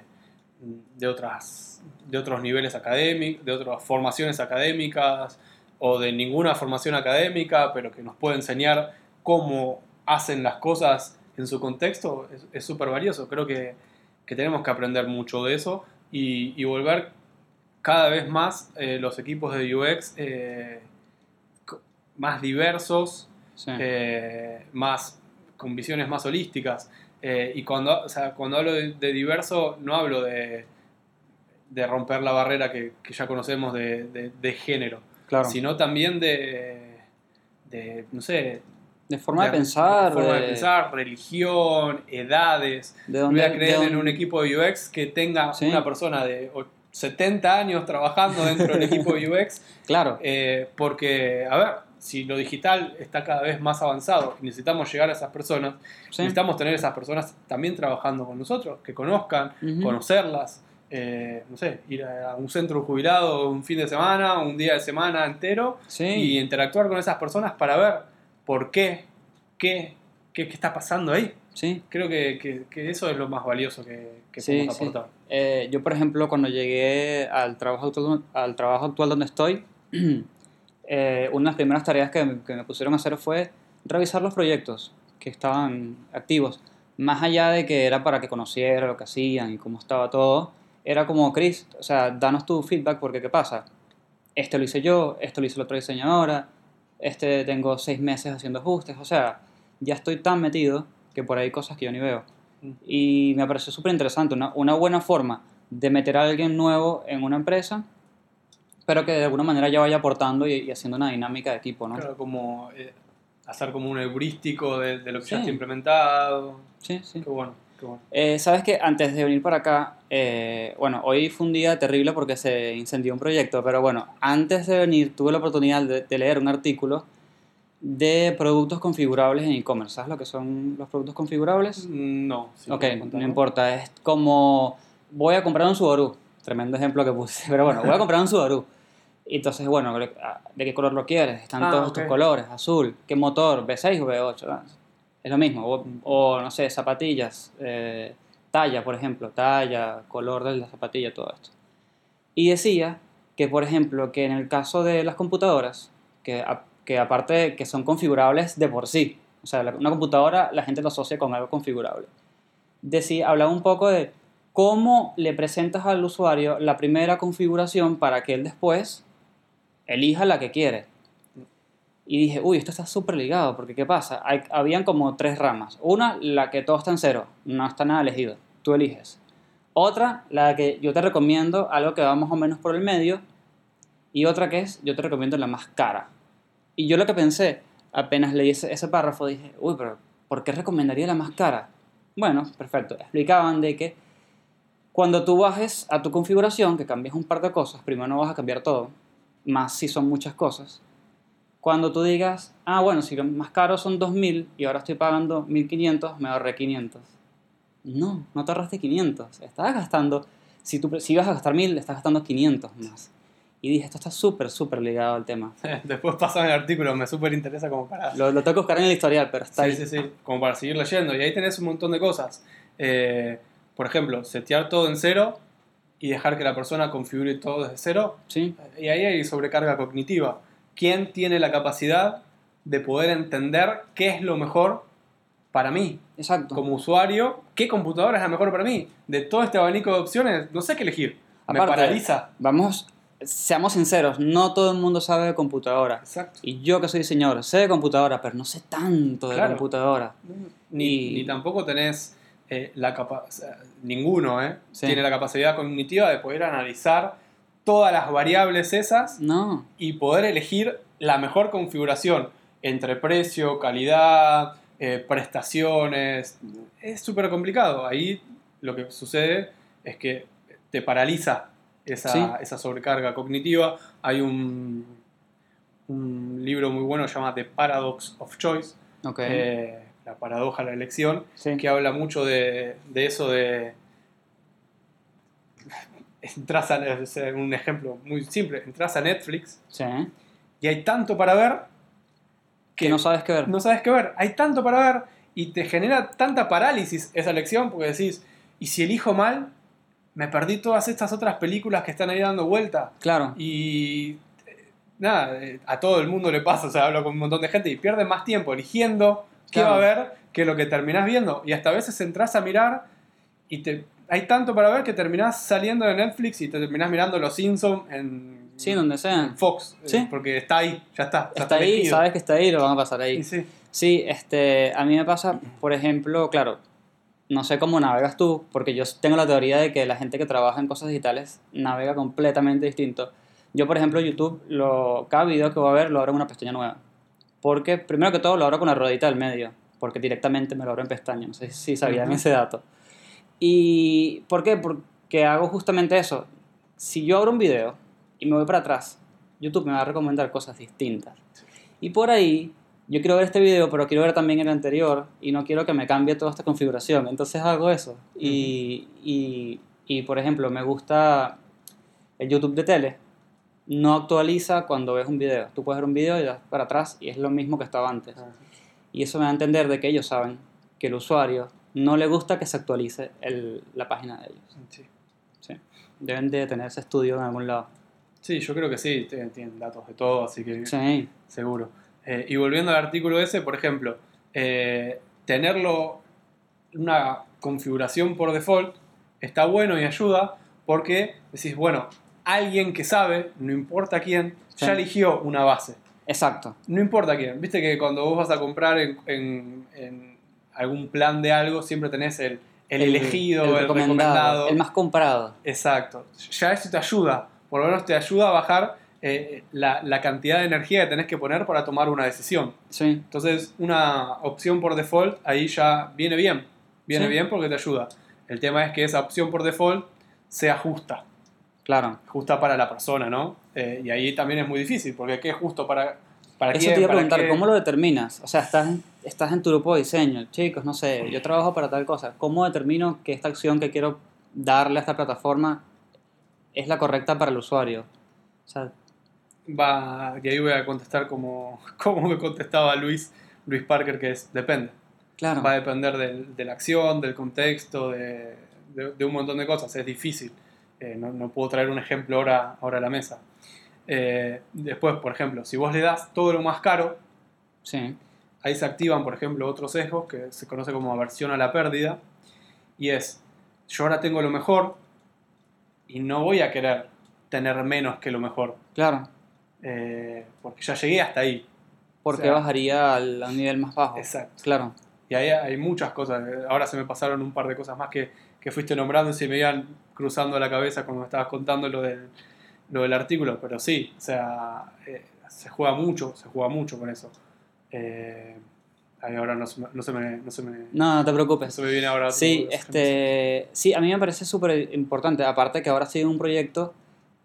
de, otras, de otros niveles académicos, de otras formaciones académicas o de ninguna formación académica, pero que nos puede enseñar cómo hacen las cosas en su contexto, es- es súper valioso. Creo que, que tenemos que aprender mucho de eso y, y volver cada vez más eh, los equipos de UX eh, más diversos, sí. eh, más, con visiones más holísticas. Y cuando, o sea, cuando hablo de, de diverso, no hablo de, de romper la barrera que, que ya conocemos de, de- de género, claro. sino también de, de, no sé, de forma de, pensar, forma de de- pensar, religión, edades. de dónde, voy a creer de en un equipo de UX que tenga Sí. una persona de o- 70 años trabajando dentro del equipo de UX, Claro, eh, porque, a ver, si lo digital está cada vez más avanzado y necesitamos llegar a esas personas, sí. necesitamos tener esas personas también trabajando con nosotros, que conozcan, conocerlas, eh, no sé, ir a un centro jubilado un fin de semana, un día de semana entero Sí. y interactuar con esas personas para ver por qué, qué, qué, qué está pasando ahí. sí. Creo que, que- que eso es lo más valioso que, que Sí, podemos sí. aportar. Eh, yo, por ejemplo, cuando llegué al trabajo actual, al trabajo actual donde estoy, eh, una de las primeras tareas que, que me pusieron a hacer fue revisar los proyectos que estaban activos. Más allá de que era para que conociera lo que hacían y cómo estaba todo, era como, Chris, o sea, danos tu feedback porque ¿qué pasa? Este lo hice yo, esto lo hizo la otra diseñadora, este tengo seis meses haciendo ajustes, o sea, ya estoy tan metido que por ahí hay cosas que yo ni veo. Mm. Y me pareció súper interesante, una, una buena forma de meter a alguien nuevo en una empresa, pero que de alguna manera ya vaya aportando y, y haciendo una dinámica de equipo, ¿no? Claro, como eh, hacer como un heurístico de, de lo que ya Sí. está implementado. Sí, sí. Qué bueno, Eh, Sabes que antes de venir para acá, eh, bueno, hoy fue un día terrible porque se incendió un proyecto, pero bueno, antes de venir tuve la oportunidad de, de leer un artículo de productos configurables en e-commerce. ¿Sabes lo que son los productos configurables? No, sí, ok, no importa, es como voy a comprar un Subaru, tremendo ejemplo que puse, pero bueno, voy a comprar un Subaru. Y entonces, bueno, ¿de qué color lo quieres? Están Ah, todos ok. tus colores, azul, ¿qué motor? ¿V6 o V8? Es lo mismo, o, no sé, zapatillas, eh, talla, por ejemplo, talla, color de la zapatilla, todo esto. Y decía que, por ejemplo, que en el caso de las computadoras, que, que aparte que son configurables de por sí, o sea, una computadora la gente lo asocia con algo configurable. Decía, hablaba un poco de cómo le presentas al usuario la primera configuración para que él después elija la que quiere. Y dije, uy, esto está súper ligado, porque ¿qué pasa? Hay, habían como tres ramas. Una, la que todo está en cero, no está nada elegido, tú eliges. Otra, la que yo te recomiendo algo que va más o menos por el medio. Y otra que es, yo te recomiendo la más cara. Y yo lo que pensé, apenas leí ese, ese párrafo, dije, uy, pero ¿por qué recomendaría la más cara? Bueno, perfecto. Explicaban de que cuando tú bajes a tu configuración, que cambies un par de cosas, primero no vas a cambiar todo, más si son muchas cosas. Cuando tú digas, ah, bueno, si lo más caro son 2.000 y ahora estoy pagando 1.500, me ahorré 500. No, no te ahorraste 500. Estás gastando, si, tú, si ibas a gastar 1.000, estás gastando 500 más. Y dije, esto está súper, súper ligado al tema. Después pasaba el artículo, me súper interesa como para... Lo, lo tengo que buscar en el historial, pero está Sí, ahí. sí, sí, como para seguir leyendo. Y ahí tenés un montón de cosas. Eh, por ejemplo, setear todo en cero y dejar que la persona configure todo desde cero. Sí, Y ahí hay sobrecarga cognitiva. ¿Quién tiene la capacidad de poder entender qué es lo mejor para mí? exacto. Como usuario, ¿qué computadora es la mejor para mí? De todo este abanico de opciones, no sé qué elegir. Me Aparte, paraliza. Vamos, seamos sinceros, no todo el mundo sabe de computadora. Exacto. Y yo que soy diseñador, sé de computadora, pero no sé tanto de Claro. computadora. Ni, Y- ni tampoco tenés eh, la capacidad, ninguno eh, Sí. tiene la capacidad cognitiva de poder analizar todas las variables esas No, y poder elegir la mejor configuración entre precio, calidad, eh, prestaciones. Es súper complicado. Ahí lo que sucede es que te paraliza esa, Sí. esa sobrecarga cognitiva. Hay un, un libro muy bueno que se llama The Paradox of Choice, eh, la paradoja de la elección, sí. que habla mucho de, de eso de... Entras a, es un ejemplo muy simple, entras a Netflix Sí. y hay tanto para ver Que no sabes qué ver. no sabes qué ver. Hay tanto para ver y te genera tanta parálisis esa elección porque decís, ¿y si elijo mal? Me perdí todas estas otras películas que están ahí dando vuelta. Claro. Y nada, eh, a todo el mundo le pasa, o sea, hablo con un montón de gente y pierde más tiempo eligiendo qué Claro. va a ver que lo que terminás viendo. Y hasta a veces entras a mirar y te, hay tanto para ver que terminás saliendo de Netflix y te terminás mirando Los Simpsons en, Sí, donde sea. en Fox. eh, Sí. Porque está ahí, ya está. ya Está ahí, elegido. sabes que está ahí, lo van a pasar ahí. sí. Sí, este, a mí me pasa, por ejemplo, claro, no sé cómo navegas tú, porque yo tengo la teoría de que la gente que trabaja en cosas digitales navega completamente distinto. Yo, por ejemplo, YouTube, lo, cada video que voy a ver lo abro en una pestaña nueva. Porque, primero que todo, lo abro con la ruedita del medio, porque directamente me lo abro en pestaña. No sé si sabían Ujú. ese dato. ¿Y por qué? Porque hago justamente eso. Si yo abro un video y me voy para atrás, YouTube me va a recomendar cosas distintas. Y por ahí, yo quiero ver este video, pero quiero ver también el anterior y no quiero que me cambie toda esta configuración. Entonces hago eso. Y, y, y, por ejemplo, me gusta el YouTube de tele. No actualiza cuando ves un video. Tú puedes ver un video y das para atrás y es lo mismo que estaba antes. Y eso me da a entender de que ellos saben que el usuario no le gusta que se actualice el- la página de ellos. Sí. Sí. Deben de tener ese estudio en algún lado. Sí, yo creo que sí, tienen, tienen datos de todo, así que Sí, seguro. Eh, y volviendo al artículo ese, por ejemplo, eh, tenerlo una configuración por default está bueno y ayuda porque decís, bueno, alguien que sabe, no importa quién, Sí. ya eligió una base. exacto. No importa quién. Viste que cuando vos vas a comprar en, en- en algún plan de algo, siempre tenés el, el elegido, el, recomendado. el más comprado. Exacto. Ya eso te ayuda. Por lo menos te ayuda a bajar eh, la, la cantidad de energía que tenés que poner para tomar una decisión. Sí, Entonces, una opción por default ahí ya viene bien. Viene Sí. bien porque te ayuda. El tema es que esa opción por default sea justa. claro. Justa para la persona, ¿no? Eh, y ahí también es muy difícil, porque ¿qué es justo para, para Eso quién? te iba a preguntar, qué? ¿cómo lo determinas? O sea, estás, estás en tu grupo de diseño, chicos, no sé, yo trabajo para tal cosa. ¿Cómo determino que esta acción que quiero darle a esta plataforma es la correcta para el usuario? O sea, Va, y ahí voy a contestar como, como me contestaba Luis, Luis Parker, que es depende. claro. Va a depender del- de la acción, del contexto, de, de- de un montón de cosas. Es difícil. Eh, no, no puedo traer un ejemplo ahora, ahora a la mesa. Eh, después, por ejemplo, si vos le das todo lo más caro, Sí, ahí se activan, por ejemplo, otros sesgos que se conoce como aversión a la pérdida. Y es, yo ahora tengo lo mejor y no voy a querer tener menos que lo mejor. claro. eh, porque ya llegué hasta ahí. Porque O sea, bajaría al, nivel más bajo. Exacto. Claro. Y ahí hay muchas cosas. Ahora se me pasaron un par de cosas más que, que fuiste nombrando y se me iban cruzando la cabeza cuando me estabas contando lo del, lo del artículo. Pero sí, o sea, eh, se juega mucho, se juega mucho con eso. Eh, ahora no se me, no se me, no se me, No, no te no preocupes. se me viene ahora. Sí, este, sí, a mí me parece súper importante, aparte que ahora sigue un proyecto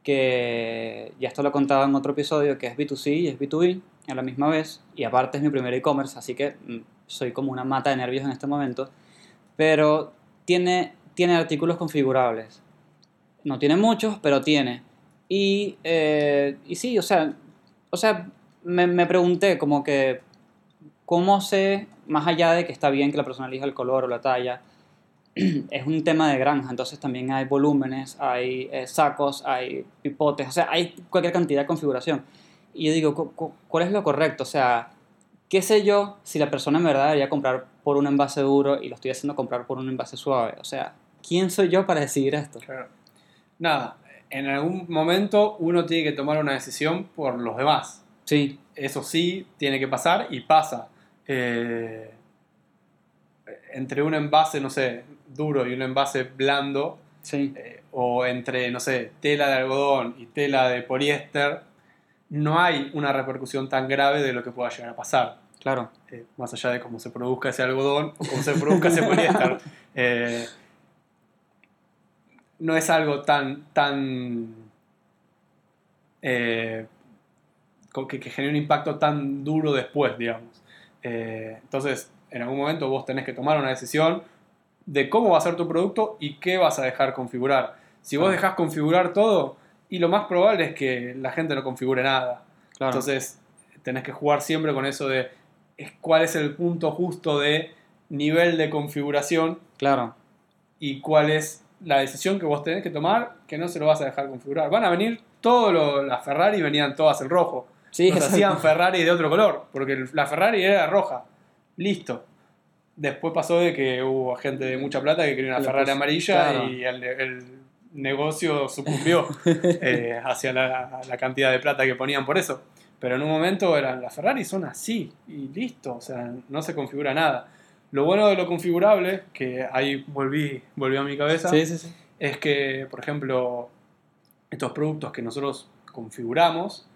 que ya esto lo he contado en otro episodio, que es B2C y es B2B a la misma vez, y aparte es mi primer e-commerce, así que mm, soy como una mata de nervios en este momento, pero tiene, tiene artículos configurables. No tiene muchos, pero tiene. Y, eh, y sí, o sea, o sea me, me pregunté como que, ¿cómo sé, más allá de que está bien que la persona elija el color o la talla, es un tema de granja, entonces también hay volúmenes, hay eh, sacos, hay pipotes, o sea, hay cualquier cantidad de configuración. Y yo digo, cu- cu- ¿cuál es lo correcto? O sea, ¿qué sé yo si la persona en verdad debería comprar por un envase duro y lo estoy haciendo comprar por un envase suave? O sea, ¿quién soy yo para decidir esto? Claro. Nada, en algún momento uno tiene que tomar una decisión por los demás. Sí, Eso sí, tiene que pasar y pasa. Eh, entre un envase, no sé, duro y un envase blando, sí, eh, o entre, no sé, tela de algodón y tela de poliéster, no hay una repercusión tan grave de lo que pueda llegar a pasar. claro, eh, más allá de cómo se produzca ese algodón o cómo se produzca ese poliéster. Eh, no es algo tan, tan eh, que genere un impacto tan duro después, digamos. Eh, entonces, en algún momento vos tenés que tomar una decisión de cómo va a ser tu producto y qué vas a dejar configurar. Si vos dejás configurar todo, y lo más probable es que la gente no configure nada. claro. Entonces, tenés que jugar siempre con eso de cuál es el punto justo de nivel de configuración claro, y cuál es la decisión que vos tenés que tomar que no se lo vas a dejar configurar. Van a venir todos las Ferrari venían todas en rojo. Sí, Nos hacían Ferrari de otro color, porque la Ferrari era roja. Listo. Después pasó de que hubo gente de mucha plata que quería una Ferrari puso- amarilla claro. y el, el negocio sucumbió eh, hacia la, la cantidad de plata que ponían por eso. Pero en un momento eran las Ferrari son así y listo, o sea, no se configura nada. Lo bueno de lo configurable, que ahí volví, volvió a mi cabeza, sí, sí, sí. es que, por ejemplo, estos productos que nosotros configuramos,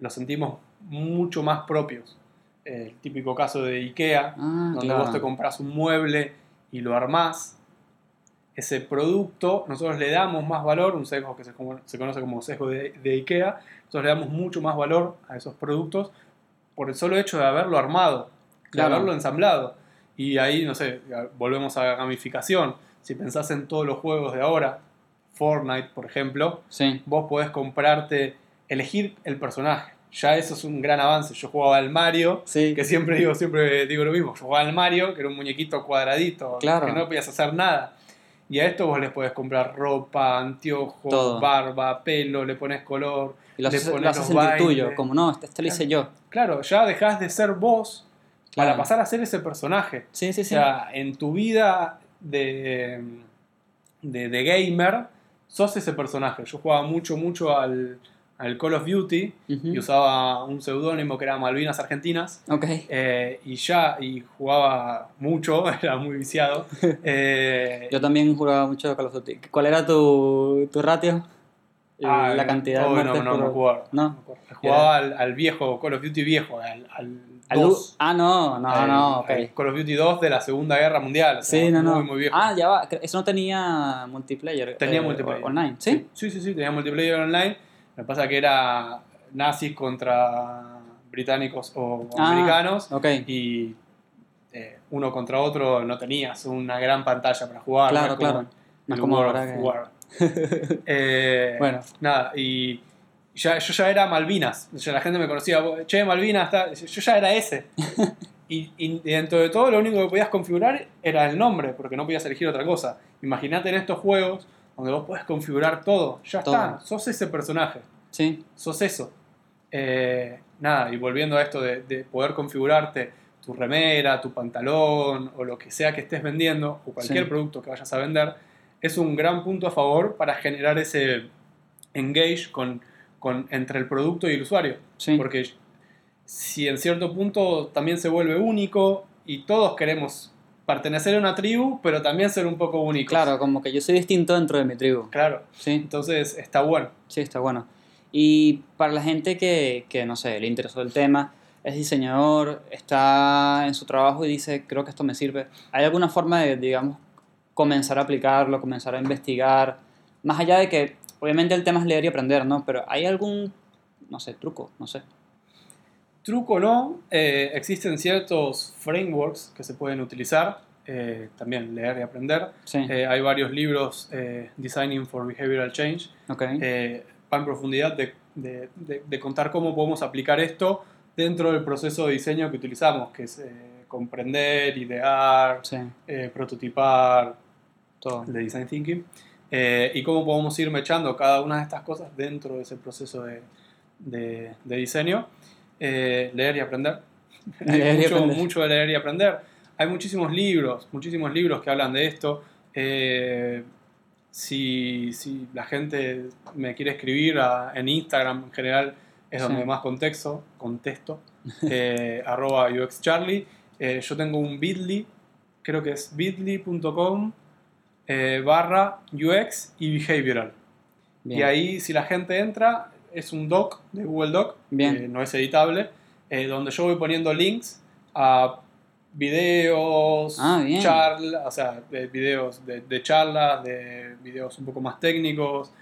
los sentimos mucho más propios. El típico caso de IKEA, Ah, donde claro. vos te compras un mueble y lo armás, ese producto, nosotros le damos más valor, un sesgo que se, se conoce como sesgo de, de IKEA, nosotros le damos mucho más valor a esos productos por el solo hecho de haberlo armado, Claro. de haberlo ensamblado. Y ahí, no sé, volvemos a la gamificación. Si pensás en todos los juegos de ahora, Fortnite, por ejemplo, Sí, vos podés comprarte, elegir el personaje. Ya eso es un gran avance. Yo jugaba al Mario, sí, que siempre digo, siempre digo lo mismo. Yo jugaba al Mario, que era un muñequito cuadradito, Claro. que no podías hacer nada. Y a esto vos les podés comprar ropa, anteojos, Todo. barba, pelo, le pones color. y lo le haces, lo haces los tuyo, como no, este lo hice yo. Claro, ya dejás de ser vos para pasar a ser ese personaje. Sí, sí, O sí. sea, en tu vida de, de, de gamer, sos ese personaje. Yo jugaba mucho, mucho al, al Call of Duty y usaba un seudónimo que era Malvinas Argentinas. Ok. eh, y ya, y jugaba mucho, era muy viciado. Eh, Yo también jugaba mucho Call of Duty. ¿Cuál era tu, tu ratio? ah, la cantidad de oh, muertes no, no, por-. ¿No? me acuerdo. Jugaba al, al viejo Call of Duty viejo, al, al Al 2. Ah, no, no, no, ok. al Call of Duty 2 de la Segunda Guerra Mundial. o sea, Sí, no, no. Muy, muy viejo. Ah, ya va. Eso no tenía multiplayer. Tenía eh, multiplayer. Online, ¿sí? Sí, sí, sí, tenía multiplayer online. Lo que pasa que era nazis contra británicos o Ah, americanos Ok. y eh, uno contra otro no tenías una gran pantalla para jugar. Claro, no es como claro. No como ahora of que-. Eh, Bueno. Nada, y ya, yo ya era Malvinas. Ya la gente me conocía, che, Malvinas, está-". yo ya era ese. Y, y dentro de todo, lo único que podías configurar era el nombre, porque no podías elegir otra cosa. Imagínate en estos juegos donde vos podés configurar todo. Ya Todo. está, sos ese personaje, Sí, sos eso. Eh, nada, y volviendo a esto de, de poder configurarte tu remera, tu pantalón o lo que sea que estés vendiendo, o cualquier Sí. producto que vayas a vender, es un gran punto a favor para generar ese engage con, con, entre el producto y el usuario. sí. Porque si en cierto punto también se vuelve único y todos queremos pertenecer a una tribu, pero también ser un poco únicos. Claro, como que yo soy distinto dentro de mi tribu. Claro. Sí, Entonces está bueno. sí, está bueno. Y para la gente que, que no sé, le interesó el tema, es diseñador, está en su trabajo y dice, creo que esto me sirve. ¿Hay alguna forma de, digamos, comenzar a aplicarlo, comenzar a investigar? Más allá de que, obviamente el tema es leer y aprender, ¿no? Pero ¿hay algún, no sé, truco? No sé. Truco no, eh, existen ciertos frameworks que se pueden utilizar, eh, también leer y aprender. Sí. Eh, hay varios libros, eh, Designing for Behavioral Change, ok. eh, van en profundidad de, de- de- de contar cómo podemos aplicar esto dentro del proceso de diseño que utilizamos, que es comprender, idear, sí, prototipar, todo. de design thinking, eh, y cómo podemos ir mechando cada una de estas cosas dentro de ese proceso de, de- de diseño. Eh, leer y aprender. Leer Hay y mucho, aprender. mucho de leer y aprender. Hay muchísimos libros, muchísimos libros que hablan de esto. Eh, si, si la gente me quiere escribir a- en Instagram en general es donde Sí. más contexto, contesto, eh, arroba UXCharlie. Eh, yo tengo un bit.ly, creo que es bit.ly.com eh, barra UX y Behavioral. Bien. Y ahí si la gente entra, es un doc de Google Doc, Bien. que no es editable, eh, donde yo voy poniendo links a videos, Ah, charlas, o sea, de videos de, de charlas, de videos un poco más técnicos,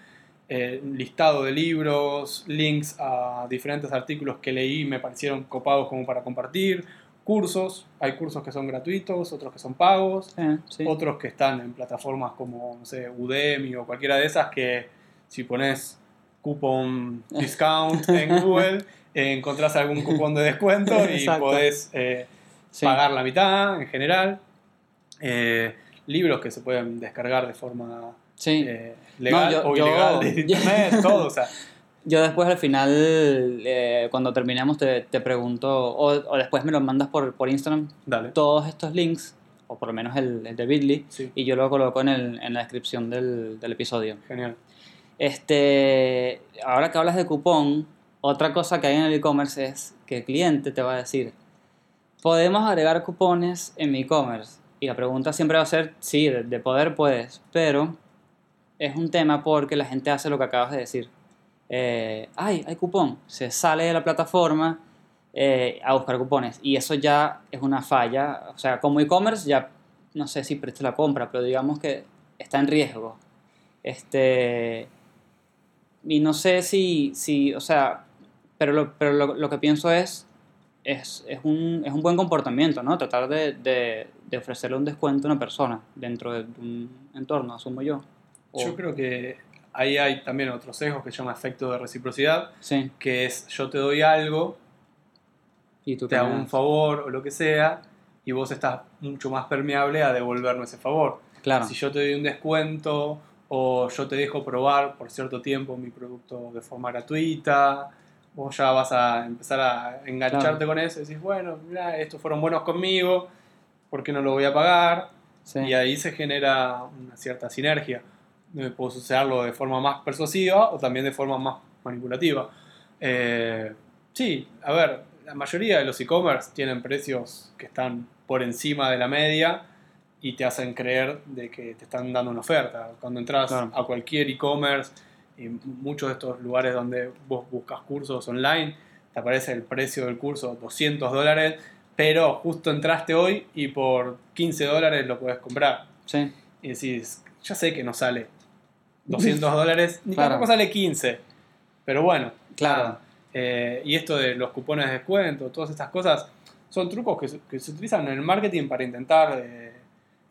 eh, listado de libros, links a diferentes artículos que leí y me parecieron copados como para compartir, cursos, hay cursos que son gratuitos, otros que son pagos, sí. otros que están en plataformas como, no sé, Udemy o cualquiera de esas que si pones cupón discount en Google, encontrás algún cupón de descuento y podés eh, Sí. pagar la mitad en general. Eh, libros que se pueden descargar de forma Sí. eh, legal yo- o yo- ilegal internet, todo, o sea, Yo después al final, cuando terminemos, te, te pregunto, o, o después me lo mandas por, por Instagram, dale. todos estos links, o por lo menos el, el de Bitly, Sí, y yo lo coloco en, el- en la descripción del, del episodio. genial. Este, ahora que hablas de cupón, otra cosa que hay en el e-commerce es que el cliente te va a decir, podemos agregar cupones en mi e-commerce. Y la pregunta siempre va a ser, sí, de, de poder puedes, pero es un tema porque la gente hace lo que acabas de decir. Eh, ay, hay cupón. Se sale de la plataforma eh, a buscar cupones. Y eso ya es una falla. O sea, como e-commerce ya no sé si preste la compra, pero digamos que está en riesgo. Este, y no sé si, si o sea, pero lo, pero lo, lo que pienso es, es, es, un, es un buen comportamiento, ¿no? Tratar de, de, de ofrecerle un descuento a una persona dentro de un entorno, asumo yo. O- Yo creo que ahí hay también otro sesgo que se llama efecto de reciprocidad, Sí, que es yo te doy algo y tú te hago un favor o lo que sea, y vos estás mucho más permeable a devolverme ese favor. Claro, Si yo te doy un descuento o yo te dejo probar por cierto tiempo mi producto de forma gratuita, vos ya vas a empezar a engancharte Claro. con eso y decís, bueno, mira, estos fueron buenos conmigo, ¿por qué no lo voy a pagar? sí. Y ahí se genera una cierta sinergia. Puedo usarlo de forma más persuasiva o también de forma más manipulativa. Eh, sí, a ver, la mayoría de los e-commerce tienen precios que están por encima de la media y te hacen creer de que te están dando una oferta. Cuando entras Claro. a cualquier e-commerce, y muchos de estos lugares donde vos buscas cursos online, te aparece el precio del curso 200 dólares, pero justo entraste hoy y por 15 dólares lo puedes comprar. sí. Y decís, ya sé que no sale 200 dólares, ni Claro. tampoco sale 15. Pero bueno, Claro. Eh, y esto de los cupones de descuento, todas estas cosas, son trucos que se, que se utilizan en el marketing para intentar eh,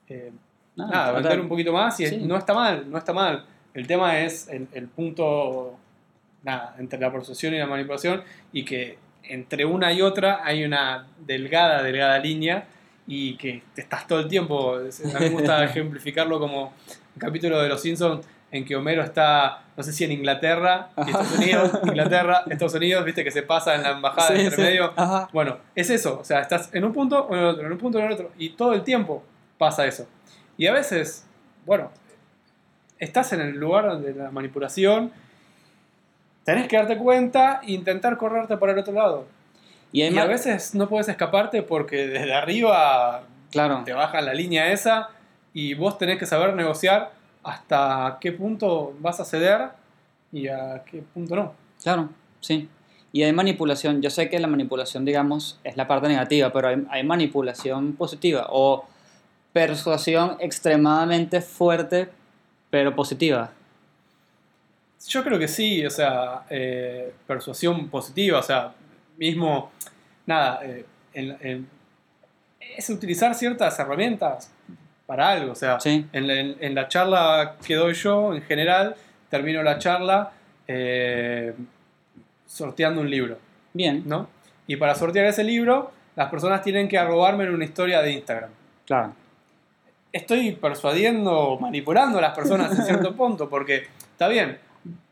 eh, No, nada, vender un poquito más y sí. no está mal, no está mal. El tema es el, el punto nada, entre la persuasión y la manipulación y que entre una y otra hay una delgada, delgada línea y que te estás todo el tiempo. A mí me gusta ejemplificarlo como un capítulo de Los Simpsons en que Homero está, no sé si en Inglaterra, Estados Unidos, Inglaterra, Estados Unidos, viste que se pasa en la embajada Sí, entre sí. medio. Ajá. Bueno, es eso, o sea, estás en un punto o en el otro, en un punto o en el otro, y todo el tiempo pasa eso. Y a veces, bueno, estás en el lugar de la manipulación, tenés que darte cuenta e intentar correrte para el otro lado. Y, a veces no puedes escaparte porque desde arriba claro, te bajan la línea esa y vos tenés que saber negociar hasta qué punto vas a ceder y a qué punto no. claro, sí. Y hay manipulación, yo sé que la manipulación, digamos, es la parte negativa, pero hay, hay manipulación positiva o persuasión extremadamente fuerte, pero positiva. Yo creo que sí, o sea, eh, persuasión positiva, o sea, mismo, nada, eh, en- en- es utilizar ciertas herramientas para algo, o sea, Sí. en, la, en- en la charla que doy yo, en general, termino la charla eh, sorteando un libro, Bien, ¿no? Y para sortear ese libro, las personas tienen que arrobarme en una historia de Instagram. claro. Estoy persuadiendo, manipulando a las personas en cierto punto, porque está bien,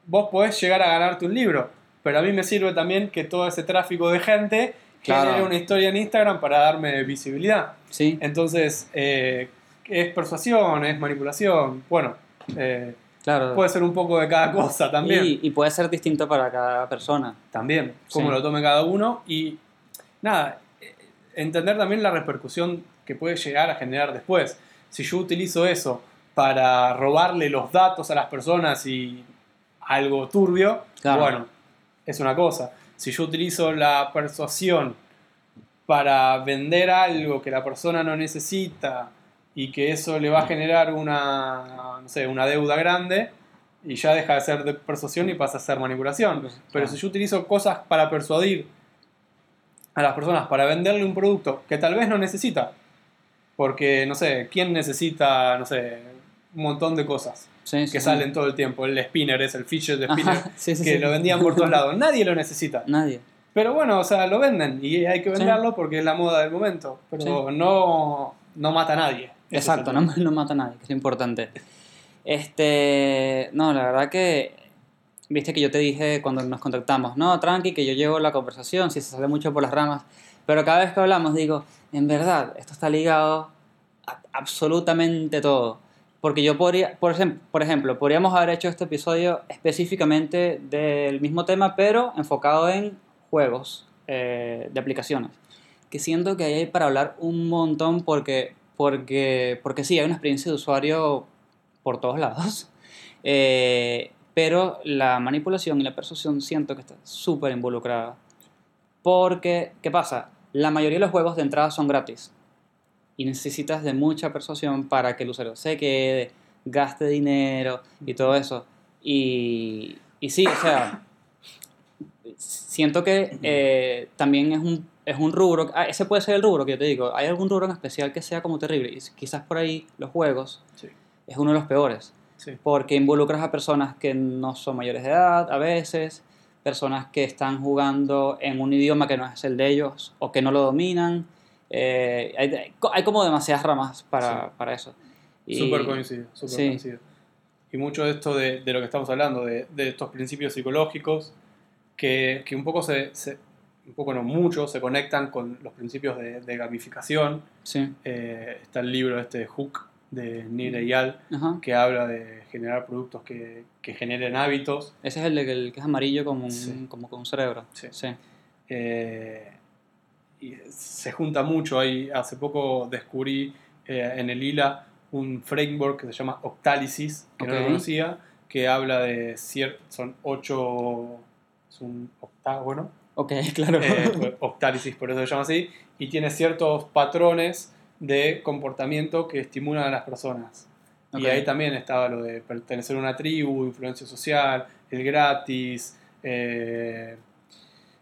vos podés llegar a ganarte un libro, pero a mí me sirve también que todo ese tráfico de gente Claro. genere una historia en Instagram para darme visibilidad. Sí, Entonces, eh, es persuasión, es manipulación, bueno, eh, claro. puede ser un poco de cada cosa también. Y, y puede ser distinto para cada persona. También, cómo Sí. lo tome cada uno y nada, entender también la repercusión que puede llegar a generar después. Si yo utilizo eso para robarle los datos a las personas y algo turbio, Claro. bueno, es una cosa. Si yo utilizo la persuasión para vender algo que la persona no necesita y que eso le va a generar una, no sé, una deuda grande, y ya deja de ser de persuasión y pasa a ser manipulación. Pues, Pero claro. si yo utilizo cosas para persuadir a las personas, para venderle un producto que tal vez no necesita, porque, no sé, ¿quién necesita, no sé, un montón de cosas Sí, sí, que sí. salen todo el tiempo? El spinner es el fidget de spinner, Ajá, que lo vendían por todos lados. Nadie lo necesita. Nadie. Pero bueno, o sea, lo venden y hay que venderlo porque es la moda del momento. Pero no, no mata a nadie. Exacto, no, no mata a nadie, que es lo importante. Este, no, la verdad que, viste que yo te dije cuando nos contactamos, no, tranqui, que yo llevo la conversación, si se sale mucho por las ramas, pero cada vez que hablamos digo, en verdad, esto está ligado a absolutamente todo. Porque yo podría, por ejemplo, por ejemplo, podríamos haber hecho este episodio específicamente del mismo tema, pero enfocado en juegos eh, de aplicaciones. Que siento que ahí hay para hablar un montón porque, porque, porque sí, hay una experiencia de usuario por todos lados. Eh, pero la manipulación y la persuasión siento que está súper involucrada. Porque, ¿qué pasa? La mayoría de los juegos de entrada son gratis. Y necesitas de mucha persuasión para que el usuario se quede, gaste dinero y todo eso. Y, y sí, o sea, siento que eh, también es un, es un rubro, ah, ese puede ser el rubro que yo te digo, hay algún rubro en especial que sea como terrible, y quizás por ahí los juegos Sí, es uno de los peores, sí. porque involucras a personas que no son mayores de edad a veces, personas que están jugando en un idioma que no es el de ellos o que no lo dominan, eh, hay, hay como demasiadas ramas para, Sí. para eso. Y- Súper coincido, súper sí. coincido. Y mucho de esto de, de lo que estamos hablando, de, de estos principios psicológicos, que, que un poco se, se- un poco no mucho, se conectan con los principios de, de gamificación. Sí, Eh, está el libro este Hook de Neil Eyal, ajá. que habla de generar productos que, que generen hábitos. Ese es el, de- el que es amarillo como un, Sí. como con un cerebro. Sí. sí. Eh, y se junta mucho. Ahí hace poco descubrí eh, en el ILA un framework que se llama Octálisis, que no lo conocía, que habla de cier- son ocho, es un octágono, Ok, claro. eh, pues, Octálisis por eso se llama así, y tiene ciertos patrones de comportamiento que estimulan a las personas. Ok. Y ahí también estaba lo de pertenecer a una tribu, influencia social, el gratis, eh,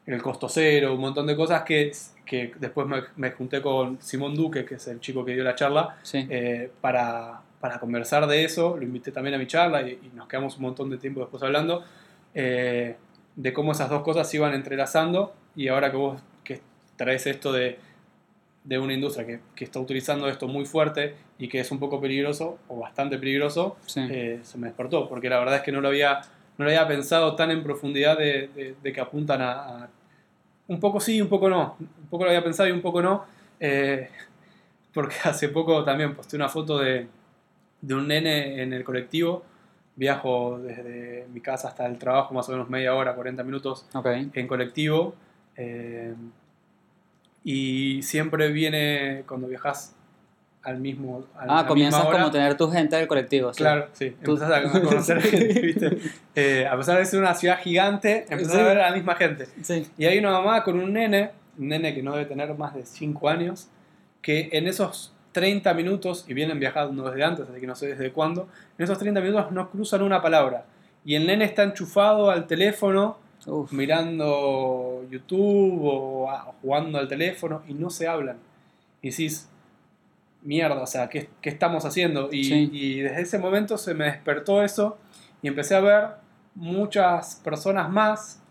el costo cero, un montón de cosas que, que después me, me junté con Simón Duque, que es el chico que dio la charla, sí. eh, para, para conversar de eso. Lo invité también a mi charla y, y nos quedamos un montón de tiempo después hablando eh, de cómo esas dos cosas se iban entrelazando y ahora que vos que traes esto de, de una industria que, que está utilizando esto muy fuerte y que es un poco peligroso o bastante peligroso, sí. eh, se me despertó, porque la verdad es que no lo había, no lo había pensado tan en profundidad de, de- de que apuntan a, a- Un poco sí, un poco no. Un poco lo había pensado y un poco no. eh, porque hace poco también posté una foto de, de un nene en el colectivo. Viajo desde mi casa hasta el trabajo, más o menos media hora, 40 minutos ok. en colectivo. eh, y siempre viene, cuando viajas al mismo a Ah, comienzas misma hora. como tener tu gente del colectivo. sí. Claro, sí. Tú- Empezás a conocer gente, ¿viste? Eh, a pesar de ser una ciudad gigante, empezás Sí. a ver a la misma gente. Sí. Y hay una mamá con un nene, un nene que no debe tener más de 5 años, que en esos 30 minutos, y vienen viajando desde antes, así que no sé desde cuándo, en esos 30 minutos no cruzan una palabra. Y el nene está enchufado al teléfono, Uf. mirando YouTube o jugando al teléfono, y no se hablan. Y decís, mierda, o sea, ¿qué, qué estamos haciendo? Y, Sí. y desde ese momento se me despertó eso y empecé a ver muchas personas más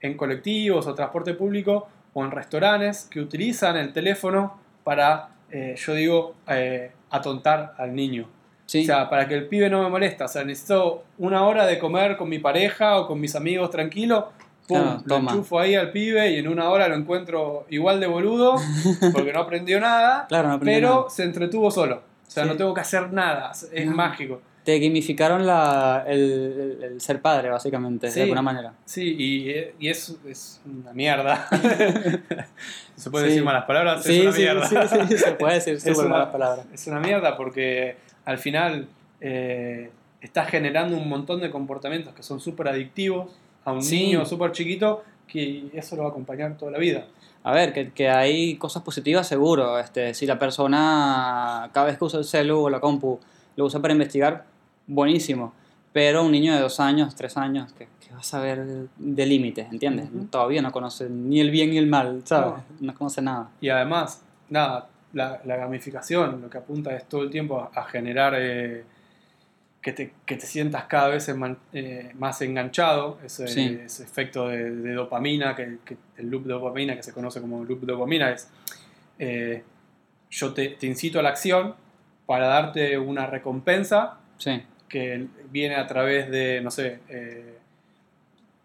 en colectivos o transporte público o en restaurantes que utilizan el teléfono para, eh, yo digo, eh, atontar al niño. Sí. O sea, para que el pibe no me molesta. O sea, necesito una hora de comer con mi pareja o con mis amigos tranquilo. Pum, Claro, lo toma. enchufo ahí al pibe y en una hora lo encuentro igual de boludo porque no aprendió nada, claro, no aprendí pero nada. se entretuvo solo. O sea, Sí. no tengo que hacer nada. Es No. mágico. Te gamificaron la, el, el- el ser padre, básicamente, Sí. de alguna manera. Sí, y, y es, es una mierda. se puede decir malas palabras, es una mierda. sí, sí, se puede decir súper malas palabras. Es una mierda porque al final eh, estás generando un montón de comportamientos que son súper adictivos a un Sí. niño súper chiquito que eso lo va a acompañar toda la vida. A ver, que, que hay cosas positivas seguro. Este, si la persona cada vez que usa el celu o la compu lo usa para investigar, buenísimo. Pero un niño de dos años, tres años, que, que va a saber de límites, ¿entiendes? Todavía no conoce ni el bien ni el mal, ¿sabes? No, conoce nada. Y además, nada, la, la gamificación lo que apunta es todo el tiempo a, a generar eh, que, te, que te sientas cada vez eh, más enganchado, ese, Sí. ese efecto de, de dopamina, que, que el loop de dopamina, que se conoce como loop de dopamina, es eh, yo te, te incito a la acción para darte una recompensa Sí, que viene a través de, no sé,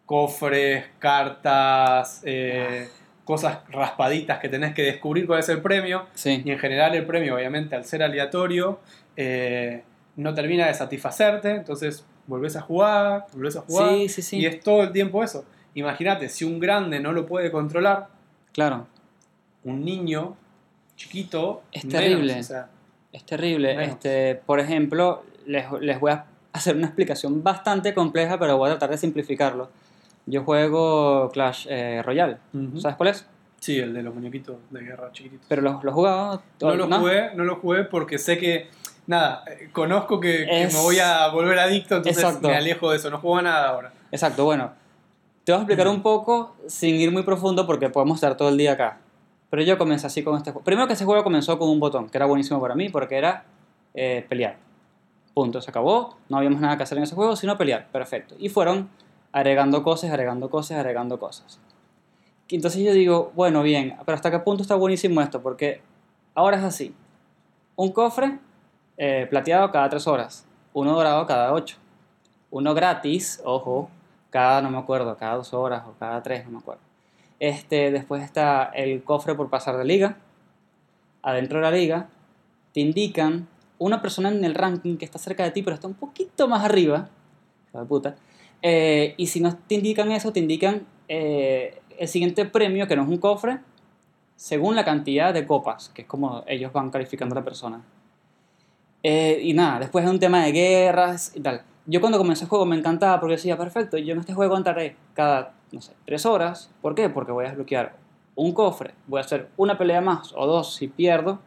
cofres, cartas, eh, cosas raspaditas que tenés que descubrir cuál es el premio. sí. Y en general el premio, obviamente, al ser aleatorio, eh, no termina de satisfacerte, entonces volvés a jugar, volvés a jugar. Sí, sí, sí. Y es todo el tiempo eso. Imagínate, si un grande no lo puede controlar, Claro, un niño chiquito... Es menos, terrible. o sea, es terrible. Menos. Este, por ejemplo, les, les voy a hacer una explicación bastante compleja, pero voy a tratar de simplificarlo. Yo juego Clash eh, Royale. ujú. ¿Sabes cuál es? Sí, el de los muñequitos de guerra chiquititos. Pero lo, lo he jugado. No lo jugué, no lo jugué porque sé que, nada, eh, conozco que, que Es- me voy a volver adicto, entonces Exacto. me alejo de eso, no juego nada ahora. Exacto, bueno. Te voy a explicar un poco sin ir muy profundo porque podemos estar todo el día acá. Pero yo comencé así con este juego. Primero que ese juego comenzó con un botón, que era buenísimo para mí porque era eh, pelear. Punto, se acabó. No habíamos nada que hacer en ese juego, sino pelear. Perfecto. Y fueron agregando cosas, agregando cosas, agregando cosas. Entonces yo digo, bueno, bien, pero ¿hasta qué punto está buenísimo esto? Porque ahora es así. Un cofre eh, plateado cada 3 horas. Uno dorado cada 8. Uno gratis, ojo, cada, no me acuerdo, cada 2 horas o cada 3, no me acuerdo. Este, después está el cofre por pasar de liga. Adentro de la liga te indican una persona en el ranking que está cerca de ti, pero está un poquito más arriba. puta. Eh, y si no te indican eso, te indican eh, el siguiente premio, que no es un cofre, según la cantidad de copas, que es como ellos van calificando a la persona. Eh, y nada, después es un tema de guerras y tal. Yo cuando comencé el juego me encantaba porque decía, perfecto, yo en este juego entraré cada, no sé, tres horas. ¿Por qué? Porque voy a desbloquear un cofre, voy a hacer una pelea más o dos si pierdo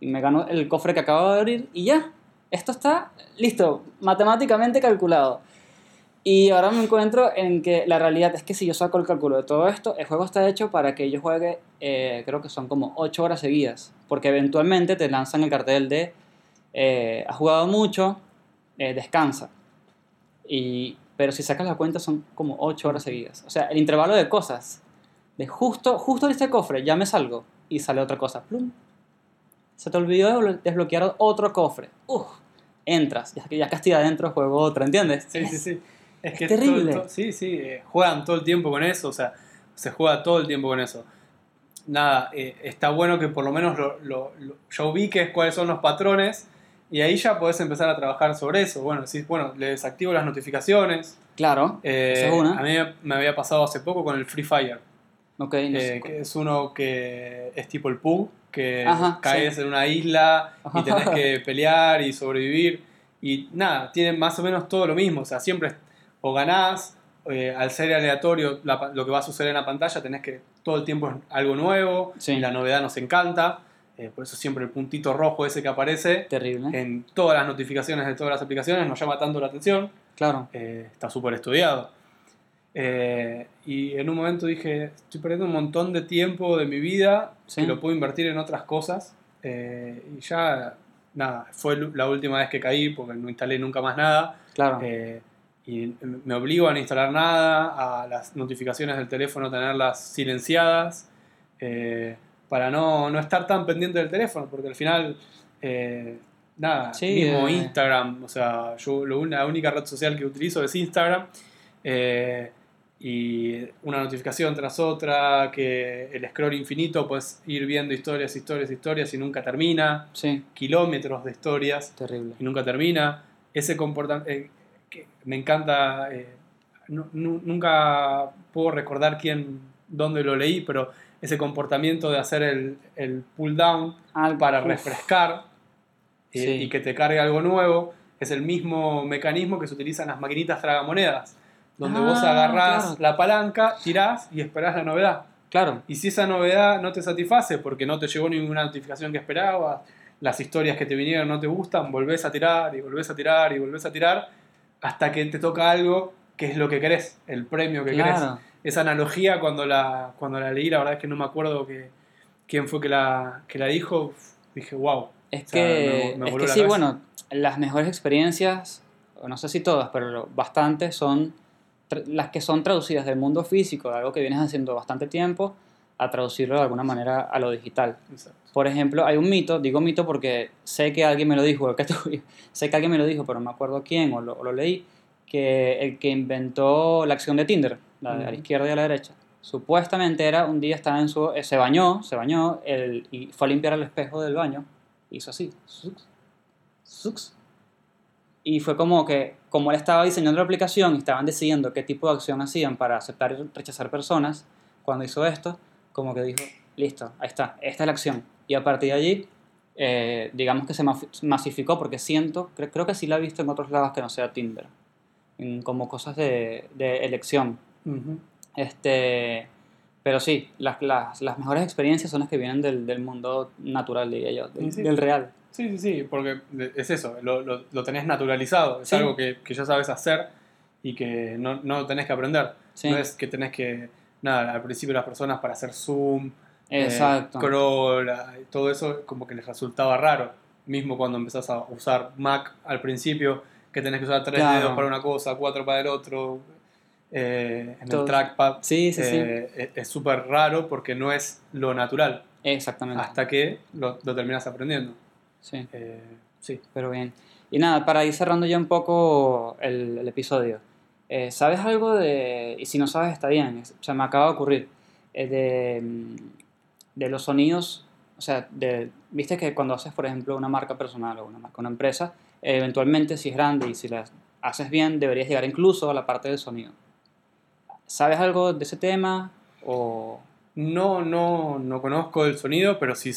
y me gano el cofre que acabo de abrir y ya. Esto está listo, matemáticamente calculado. Y ahora me encuentro en que la realidad es que si yo saco el cálculo de todo esto, el juego está hecho para que yo juegue, eh, creo que son como 8 horas seguidas. Porque eventualmente te lanzan el cartel de, eh, has jugado mucho, eh, descansa. Y, pero si sacas la cuenta son como 8 horas seguidas. O sea, el intervalo de cosas, de justo, justo en este cofre, ya me salgo y sale otra cosa. Plum. Se te olvidó desblo- desbloquear otro cofre. Uf, entras, ya ya que estoy adentro juego otra, ¿entiendes? Sí, sí, sí. Es, es que terrible. todo- todo- sí, sí, eh, juegan todo el tiempo con eso, o sea, se juega todo el tiempo con eso. Nada, eh, está bueno que por lo menos lo, lo, lo- ya ubiques cuáles son los patrones y ahí ya podés empezar a trabajar sobre eso. Bueno, decís, bueno, le desactivo las notificaciones. Claro, Eh, es. A mí me había pasado hace poco con el Free Fire, Ok, no sé eh, cuál. que es uno que es tipo el PUG, que Ajá, caes sí. en una isla y tenés que pelear y sobrevivir. Y nada, tienen más o menos todo lo mismo. O sea, siempre o ganás, eh, al ser aleatorio la lo que va a suceder en la pantalla, tenés que todo el tiempo es algo nuevo Sí. y la novedad nos encanta. Eh, por eso siempre el puntito rojo ese que aparece Terrible. en todas las notificaciones de todas las aplicaciones nos llama tanto la atención. Claro. Eh, está súper estudiado. Eh, y en un momento dije, estoy perdiendo un montón de tiempo de mi vida Sí. que lo puedo invertir en otras cosas. Y ya, nada, fue la última vez que caí porque no instalé nunca más nada. Claro. Y me obligo a no instalar nada, a las notificaciones del teléfono tenerlas silenciadas, eh, para no, no estar tan pendiente del teléfono, porque al final, eh, nada, Sí, mismo eh. Instagram, o sea, yo lo la única red social que utilizo es Instagram, y una notificación tras otra, que el scroll infinito, puedes ir viendo historias, historias, historias y nunca termina, Sí. kilómetros de historias Terrible. y nunca termina. Ese comportamiento que me encanta, eh, nu- nu- nunca puedo recordar quién, dónde lo leí, pero ese comportamiento de hacer el, el pull down Al- para uf, refrescar eh, Sí. y que te cargue algo nuevo es el mismo mecanismo que se utiliza en las maquinitas tragamonedas, donde vos Ah, agarrás claro. la palanca, tirás y esperás la novedad. Claro. Y si esa novedad no te satisface porque no te llegó ninguna notificación que esperabas, las historias que te vinieron no te gustan, volvés a tirar y volvés a tirar y volvés a tirar hasta que te toca algo que es lo que querés, el premio que querés. Claro. Esa analogía cuando la, cuando la leí, la verdad es que no me acuerdo que, quién fue que la, que la dijo, dije, wow. Es O sea, que, me- me es que sí, cabeza. bueno, las mejores experiencias, no sé si todas, pero bastantes son las que son traducidas del mundo físico, de algo que vienes haciendo bastante tiempo, a traducirlo de alguna manera a lo digital. Exacto. Por ejemplo, hay un mito, digo mito porque sé que alguien me lo dijo, que sé que alguien me lo dijo, pero no me acuerdo quién, o lo, o lo leí, que el que inventó la acción de Tinder, la de a la izquierda y a la derecha, supuestamente era un día estaba en su, eh, se bañó, se bañó el, y fue a limpiar el espejo del baño, hizo así, sux, sux, y fue como que, como él estaba diseñando la aplicación y estaban decidiendo qué tipo de acción hacían para aceptar y rechazar personas, cuando hizo esto, como que dijo, listo, ahí está, esta es la acción. Y a partir de allí, eh, digamos que se masificó, porque siento, cre- creo que sí la he visto en otros lados que no sea Tinder, en como cosas de, de elección. Ujú. Este, pero sí, las, las, las mejores experiencias son las que vienen del, del mundo natural, diría yo, del, Sí. del real. Sí, sí, sí, porque es eso, lo, lo, lo tenés naturalizado, es Sí. algo que, que ya sabes hacer y que no, no tenés que aprender. Sí. No es que tenés que, nada, al principio las personas para hacer zoom, eh, Exacto. crawl, ah, todo eso como que les resultaba raro. Mismo cuando empezás a usar Mac al principio, que tenés que usar tres Claro. dedos para una cosa, cuatro para el otro, eh, en Todo. el trackpad. Sí, sí, sí. eh, es- es súper raro porque no es lo natural, Exactamente. hasta que lo, lo terminas aprendiendo. Sí. Eh, sí. Pero bien. Y nada, para ir cerrando ya un poco el, el episodio. eh, ¿Sabes algo de, y si no sabes está bien, es- se me acaba de ocurrir, eh, de, mm, de los sonidos, o sea, de, viste que cuando haces, por ejemplo, una marca personal o una marca, una empresa, eventualmente si es grande y si la haces bien, deberías llegar incluso a la parte del sonido. ¿Sabes algo de ese tema? O... No, no, no conozco el sonido, pero sí.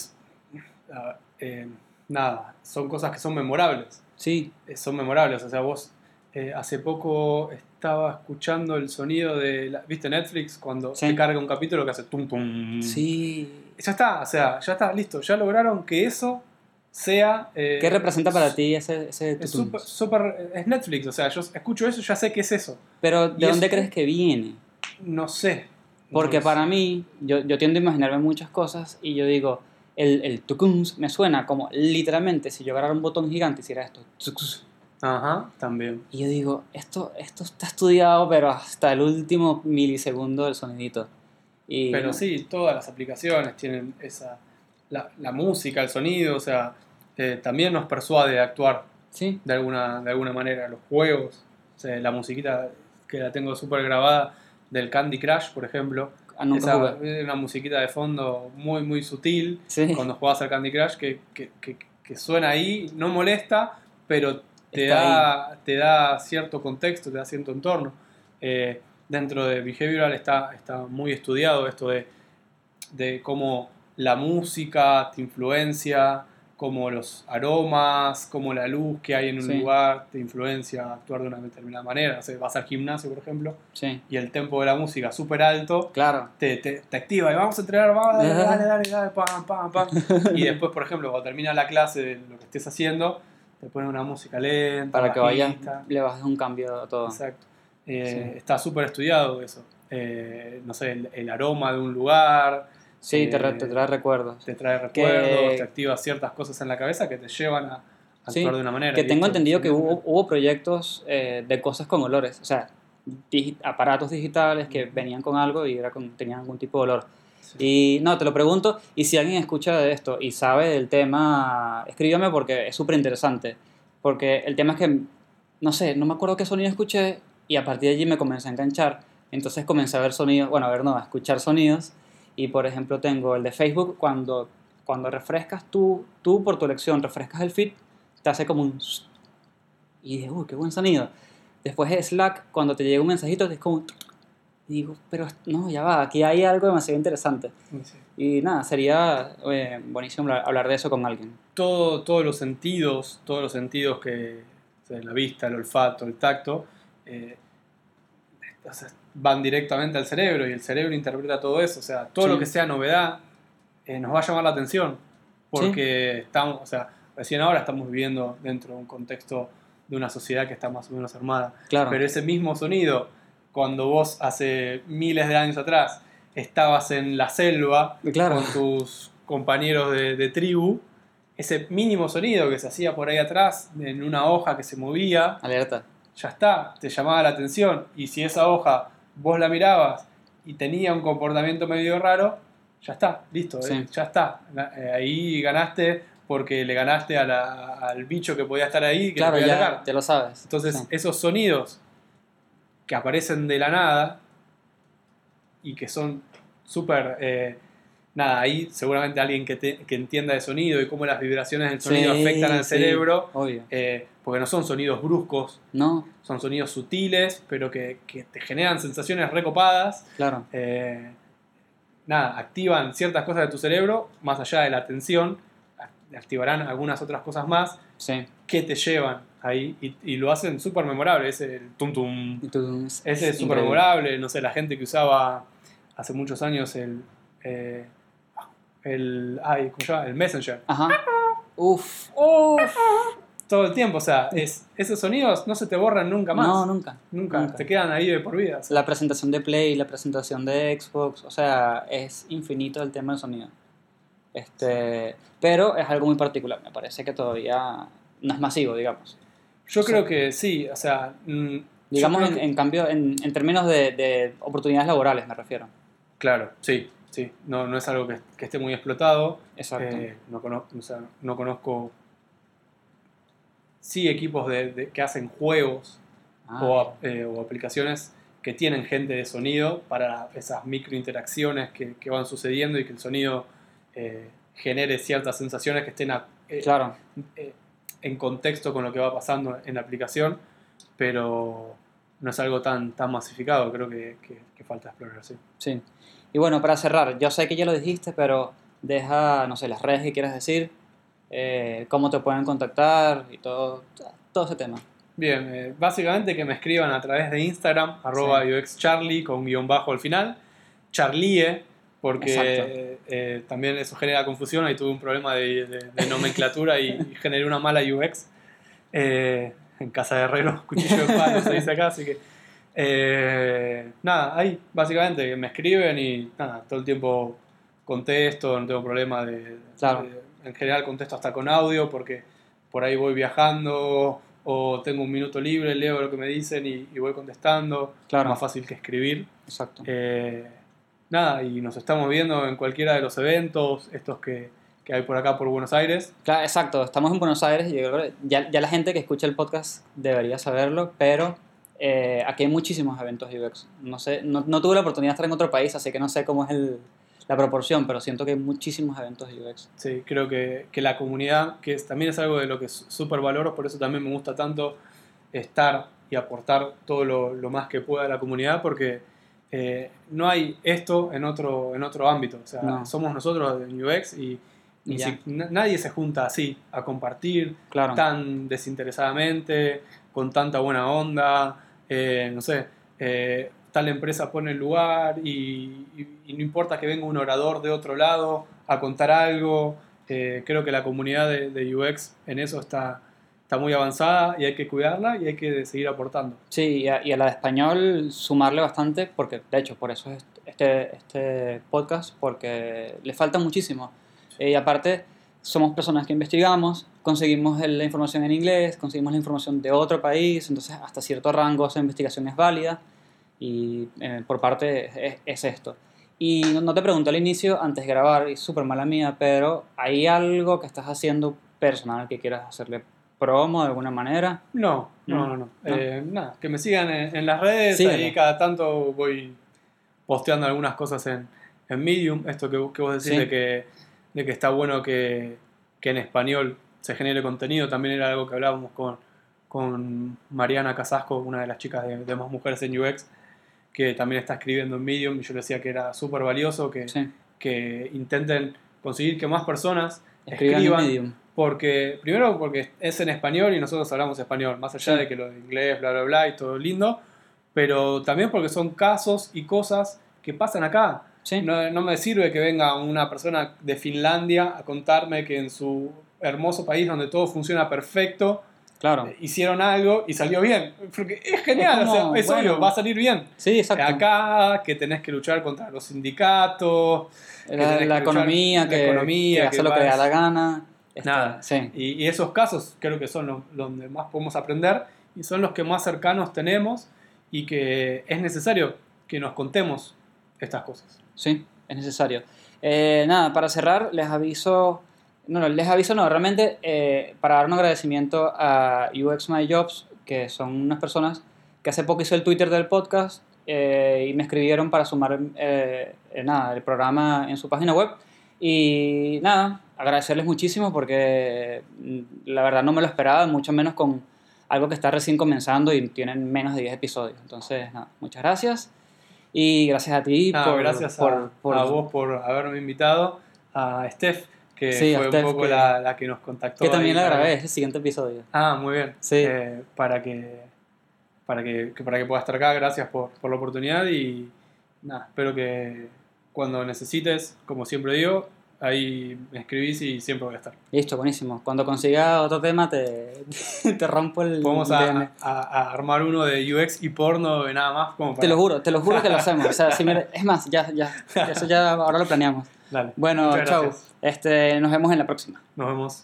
eh, nada, son cosas que son memorables. Sí, eh, son memorables. O sea, vos eh, hace poco estaba escuchando el sonido de. la- ¿Viste Netflix? Cuando Sí. te carga un capítulo que hace tum tum. sí. Ya está, o sea, ya está, listo. Ya lograron que eso sea. eh, ¿Qué representa para ti ese, ese Es, tutum? súper- súper- es Netflix, o sea, yo escucho eso, ya sé qué es eso. Pero y ¿de dónde eso- crees que viene? No sé. Porque No para sé. mí, yo, yo tiendo a imaginarme muchas cosas y yo digo, el, el tucums me suena como literalmente si yo agarrara un botón gigante y hiciera esto. tucus. Ajá, también. Y yo digo, esto, esto está estudiado, pero hasta el último milisegundo del sonidito. Y, Pero sí, todas las aplicaciones tienen esa. La, la música, el sonido, o sea, eh, también nos persuade a actuar Sí, de alguna, de alguna manera. Los juegos, o sea, la musiquita que la tengo súper grabada del Candy Crush, por ejemplo. ah, Esa, una musiquita de fondo muy, muy sutil Sí, cuando juegas al Candy Crush que, que, que- que suena ahí, no molesta, pero te Está da, te da cierto contexto, te da cierto entorno. Eh, dentro de Behavioral está, está muy estudiado esto de, de cómo la música te influencia, como los aromas, como la luz que hay en un Sí. lugar te influencia a actuar de una determinada manera. O sea, vas al gimnasio, por ejemplo, Sí, y el tempo de la música súper alto claro. te, te, te activa y vamos a entrenar, vamos, dale, dale, dale, dale, pam, pam, pam. Y después, por ejemplo, cuando termina la clase de lo que estés haciendo, te ponen una música lenta, Para que vayas, le bajes un cambio a todo. Exacto. Eh, Sí. Está súper estudiado eso. Eh, no sé, el, el aroma de un lugar, Sí, te, re- Eh, te trae recuerdos. te trae Que- recuerdos, te activa ciertas cosas en la cabeza que te llevan a actuar Sí, de una manera. Que tengo entendido que hubo, hubo proyectos eh, de cosas con olores, o sea, digi- aparatos digitales que venían con algo y era con, tenían algún tipo de olor. Sí. Y no, te lo pregunto, y si alguien escucha de esto y sabe del tema, escríbeme porque es súper interesante. Porque el tema es que, no sé, no me acuerdo qué sonido escuché y a partir de allí me comencé a enganchar. Entonces comencé a ver sonidos, bueno, a ver, no, a escuchar sonidos. Y por ejemplo tengo el de Facebook, cuando, cuando refrescas tú, tú por tu elección, refrescas el feed, te hace como un... Y digo, uy, qué buen sonido. Después de Slack, cuando te llega un mensajito, es como... y digo, pero no, ya va, aquí hay algo demasiado interesante. Sí. Y nada, sería eh, buenísimo hablar- hablar de eso con alguien. todo, todos los sentidos, todos los sentidos que, o sea, la vista, el olfato, el tacto, eh, o sea, van directamente al cerebro y el cerebro interpreta todo eso. O sea, todo Sí. lo que sea novedad eh, nos va a llamar la atención porque estamos, o sea, recién ahora estamos viviendo dentro de un contexto de una sociedad que está más o menos armada. Claro. Pero ese mismo sonido, cuando vos hace miles de años atrás estabas en la selva claro. con tus compañeros de, de tribu, ese mínimo sonido que se hacía por ahí atrás, en una hoja que se movía, Alerta. Ya está, te llamaba la atención. Y si esa hoja vos la mirabas y tenía un comportamiento medio raro, ya está, listo, eh, ya está. Eh, ahí ganaste porque le ganaste a la- al bicho que podía estar ahí que te Claro, podía ya, atacar. ya lo sabes. Entonces, Sí. esos sonidos que aparecen de la nada y que son súper. eh, nada, ahí seguramente alguien que, te- que entienda de sonido y cómo las vibraciones del sonido Sí, afectan al sí, cerebro, Obvio. eh, porque no son sonidos bruscos, No, son sonidos sutiles, pero que, que te generan sensaciones recopadas. claro. eh, nada, activan ciertas cosas de tu cerebro, más allá de la atención, act- activarán algunas otras cosas más Sí. que te llevan ahí y, y lo hacen súper memorable. Ese el tum Ese es súper memorable. No sé, la gente que usaba hace muchos años el. eh, el. Ay, ¿cómo se llama? El Messenger. Ajá. Uf. Todo el tiempo, o sea, es, esos sonidos no se te borran nunca más. No, nunca. nunca, nunca. Te quedan ahí de por vida. o sea. La presentación de Play, la presentación de Xbox, o sea, es infinito el tema del sonido. Este, pero es algo muy particular, me parece que todavía no es masivo, digamos. Yo creo que sí, o sea. mm, Digamos, creo en, que- en cambio, en, en términos de, de oportunidades laborales, me refiero. Claro, sí, sí. No, no es algo que, que esté muy explotado. Exacto. Eh, no, conozco, o sea, no conozco. Sí, equipos de, de- que hacen juegos Ah, o, eh, o aplicaciones que tienen gente de sonido para esas microinteracciones que, que van sucediendo y que el sonido eh, genere ciertas sensaciones que estén a- claro. en contexto con lo que va pasando en la aplicación, pero no es algo tan, tan masificado, creo que, que- que falta explorar, sí. Sí. Y bueno, para cerrar, yo sé que ya lo dijiste, pero deja, no sé, las redes que quieras decir, eh, cómo te pueden contactar y todo, todo ese tema. Bien, eh, básicamente que me escriban a través de Instagram, arroba uxcharlie con guion bajo al final, charlie, porque eh, eh, también eso genera confusión, ahí tuve un problema de, de- de nomenclatura y, y generé una mala UX. Eh, en casa de herrero, cuchillo de palo se dice acá, así que... eh, nada, ahí básicamente me escriben y nada, todo el tiempo contesto, no tengo problema de, Claro. de- en general contesto hasta con audio porque por ahí voy viajando o tengo un minuto libre, leo lo que me dicen y, y voy contestando. Claro. Más fácil que escribir. Exacto. Eh, nada, y nos estamos viendo en cualquiera de los eventos, estos que, que hay por acá por Buenos Aires. Claro, exacto, estamos en Buenos Aires y yo creo que ya, ya la gente que escucha el podcast debería saberlo, pero eh, aquí hay muchísimos eventos UX. No, sé, no, no tuve la oportunidad de estar en otro país, así que no sé cómo es el, la proporción, pero siento que hay muchísimos eventos UX. Sí, creo que, que la comunidad, que es- también es algo de lo que súper valoro, por eso también me gusta tanto estar y aportar todo lo, lo más que pueda a la comunidad, porque eh, no hay esto en otro, en otro ámbito. O sea, No. somos nosotros en UX y, si- nadie se junta así a compartir Claro. tan desinteresadamente, con tanta buena onda, eh, no sé, eh, tal empresa pone el lugar y, y- y no importa que venga un orador de otro lado a contar algo, eh, creo que la comunidad de, de UX en eso está, está muy avanzada y hay que cuidarla y hay que seguir aportando. Sí, y a, y a la de español sumarle bastante, porque de hecho por eso es este, este podcast, porque le falta muchísimo. Eh, y aparte, somos personas que investigamos, conseguimos la información en inglés, conseguimos la información de otro país, entonces hasta cierto rango esa investigación es válida y eh, por parte es, es esto. Y no, no te pregunté al inicio, antes de grabar, y súper mala mía, pero ¿hay algo que estás haciendo personal que quieras hacerle promo de alguna manera? No, no, No, no, no. no. Eh, nada, que me sigan en, en las redes, Sígueme. ahí cada tanto voy posteando algunas cosas en, en Medium, esto que, que vos decís Sí. de, que, de que está bueno que, que en español se genere contenido, también era algo que hablábamos con, con Mariana Casasco, una de las chicas de, de Más Mujeres en UX, que también está escribiendo en Medium, y yo le decía que era súper valioso, que, Sí, que intenten conseguir que más personas escriban en escriban Medium. porque, primero porque es en español y nosotros hablamos español, más allá Sí. de que lo de inglés, bla, bla, bla, y todo lindo, pero también porque son casos y cosas que pasan acá. Sí. No, no me sirve que venga una persona de Finlandia a contarme que en su hermoso país donde todo funciona perfecto, Claro. eh, hicieron algo y salió bien. Porque es genial, Es o sea, como, es bueno. obvio, va a salir bien. Sí, exacto. Acá que tenés que luchar contra los sindicatos, que la, que la luchar- economía, la que, economía, que hace que lo que le da la gana. Está- Nada. Sí, Y, y esos casos creo que son los donde más podemos aprender y son los que más cercanos tenemos y que es necesario que nos contemos estas cosas. sí, es necesario. Eh, nada, para cerrar, les aviso. No, no, les aviso, no, realmente eh, para dar un agradecimiento a UX My Jobs, que son unas personas que hace poco hizo el Twitter del podcast eh, y me escribieron para sumar eh, eh, nada, el programa en su página web. Y nada, agradecerles muchísimo porque mm, la verdad no me lo esperaba, mucho menos con algo que está recién comenzando y tienen menos de 10 episodios. Entonces, nada, muchas gracias. Y gracias a ti Nada, por, gracias a, por- por- a vos por haberme invitado, a Steph, que Sí, fue un poco que- la, la que nos contactó. que también la para- grabé, es el siguiente episodio. Ah, muy bien. Sí. Eh, para que para que, para que pueda estar acá, gracias por, por la oportunidad y nada, espero que cuando necesites, como siempre digo, ahí me escribís y siempre voy a estar. Listo, buenísimo. Cuando consiga otro tema te, te rompo el DM. a, a- a armar uno de UX y porno y nada más. Como para... Te lo juro, te lo juro que lo hacemos. O sea, si me- es más, ya, ya, eso ya ahora lo planeamos. Dale. Bueno, chao. Este, nos vemos en la próxima. Nos vemos.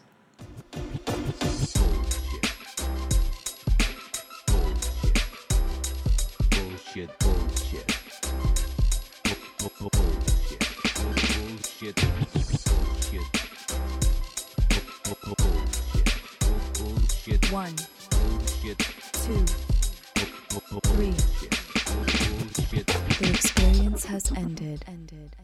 One, Bullshit. two, three. Bullshit. The experience has ended. Ended.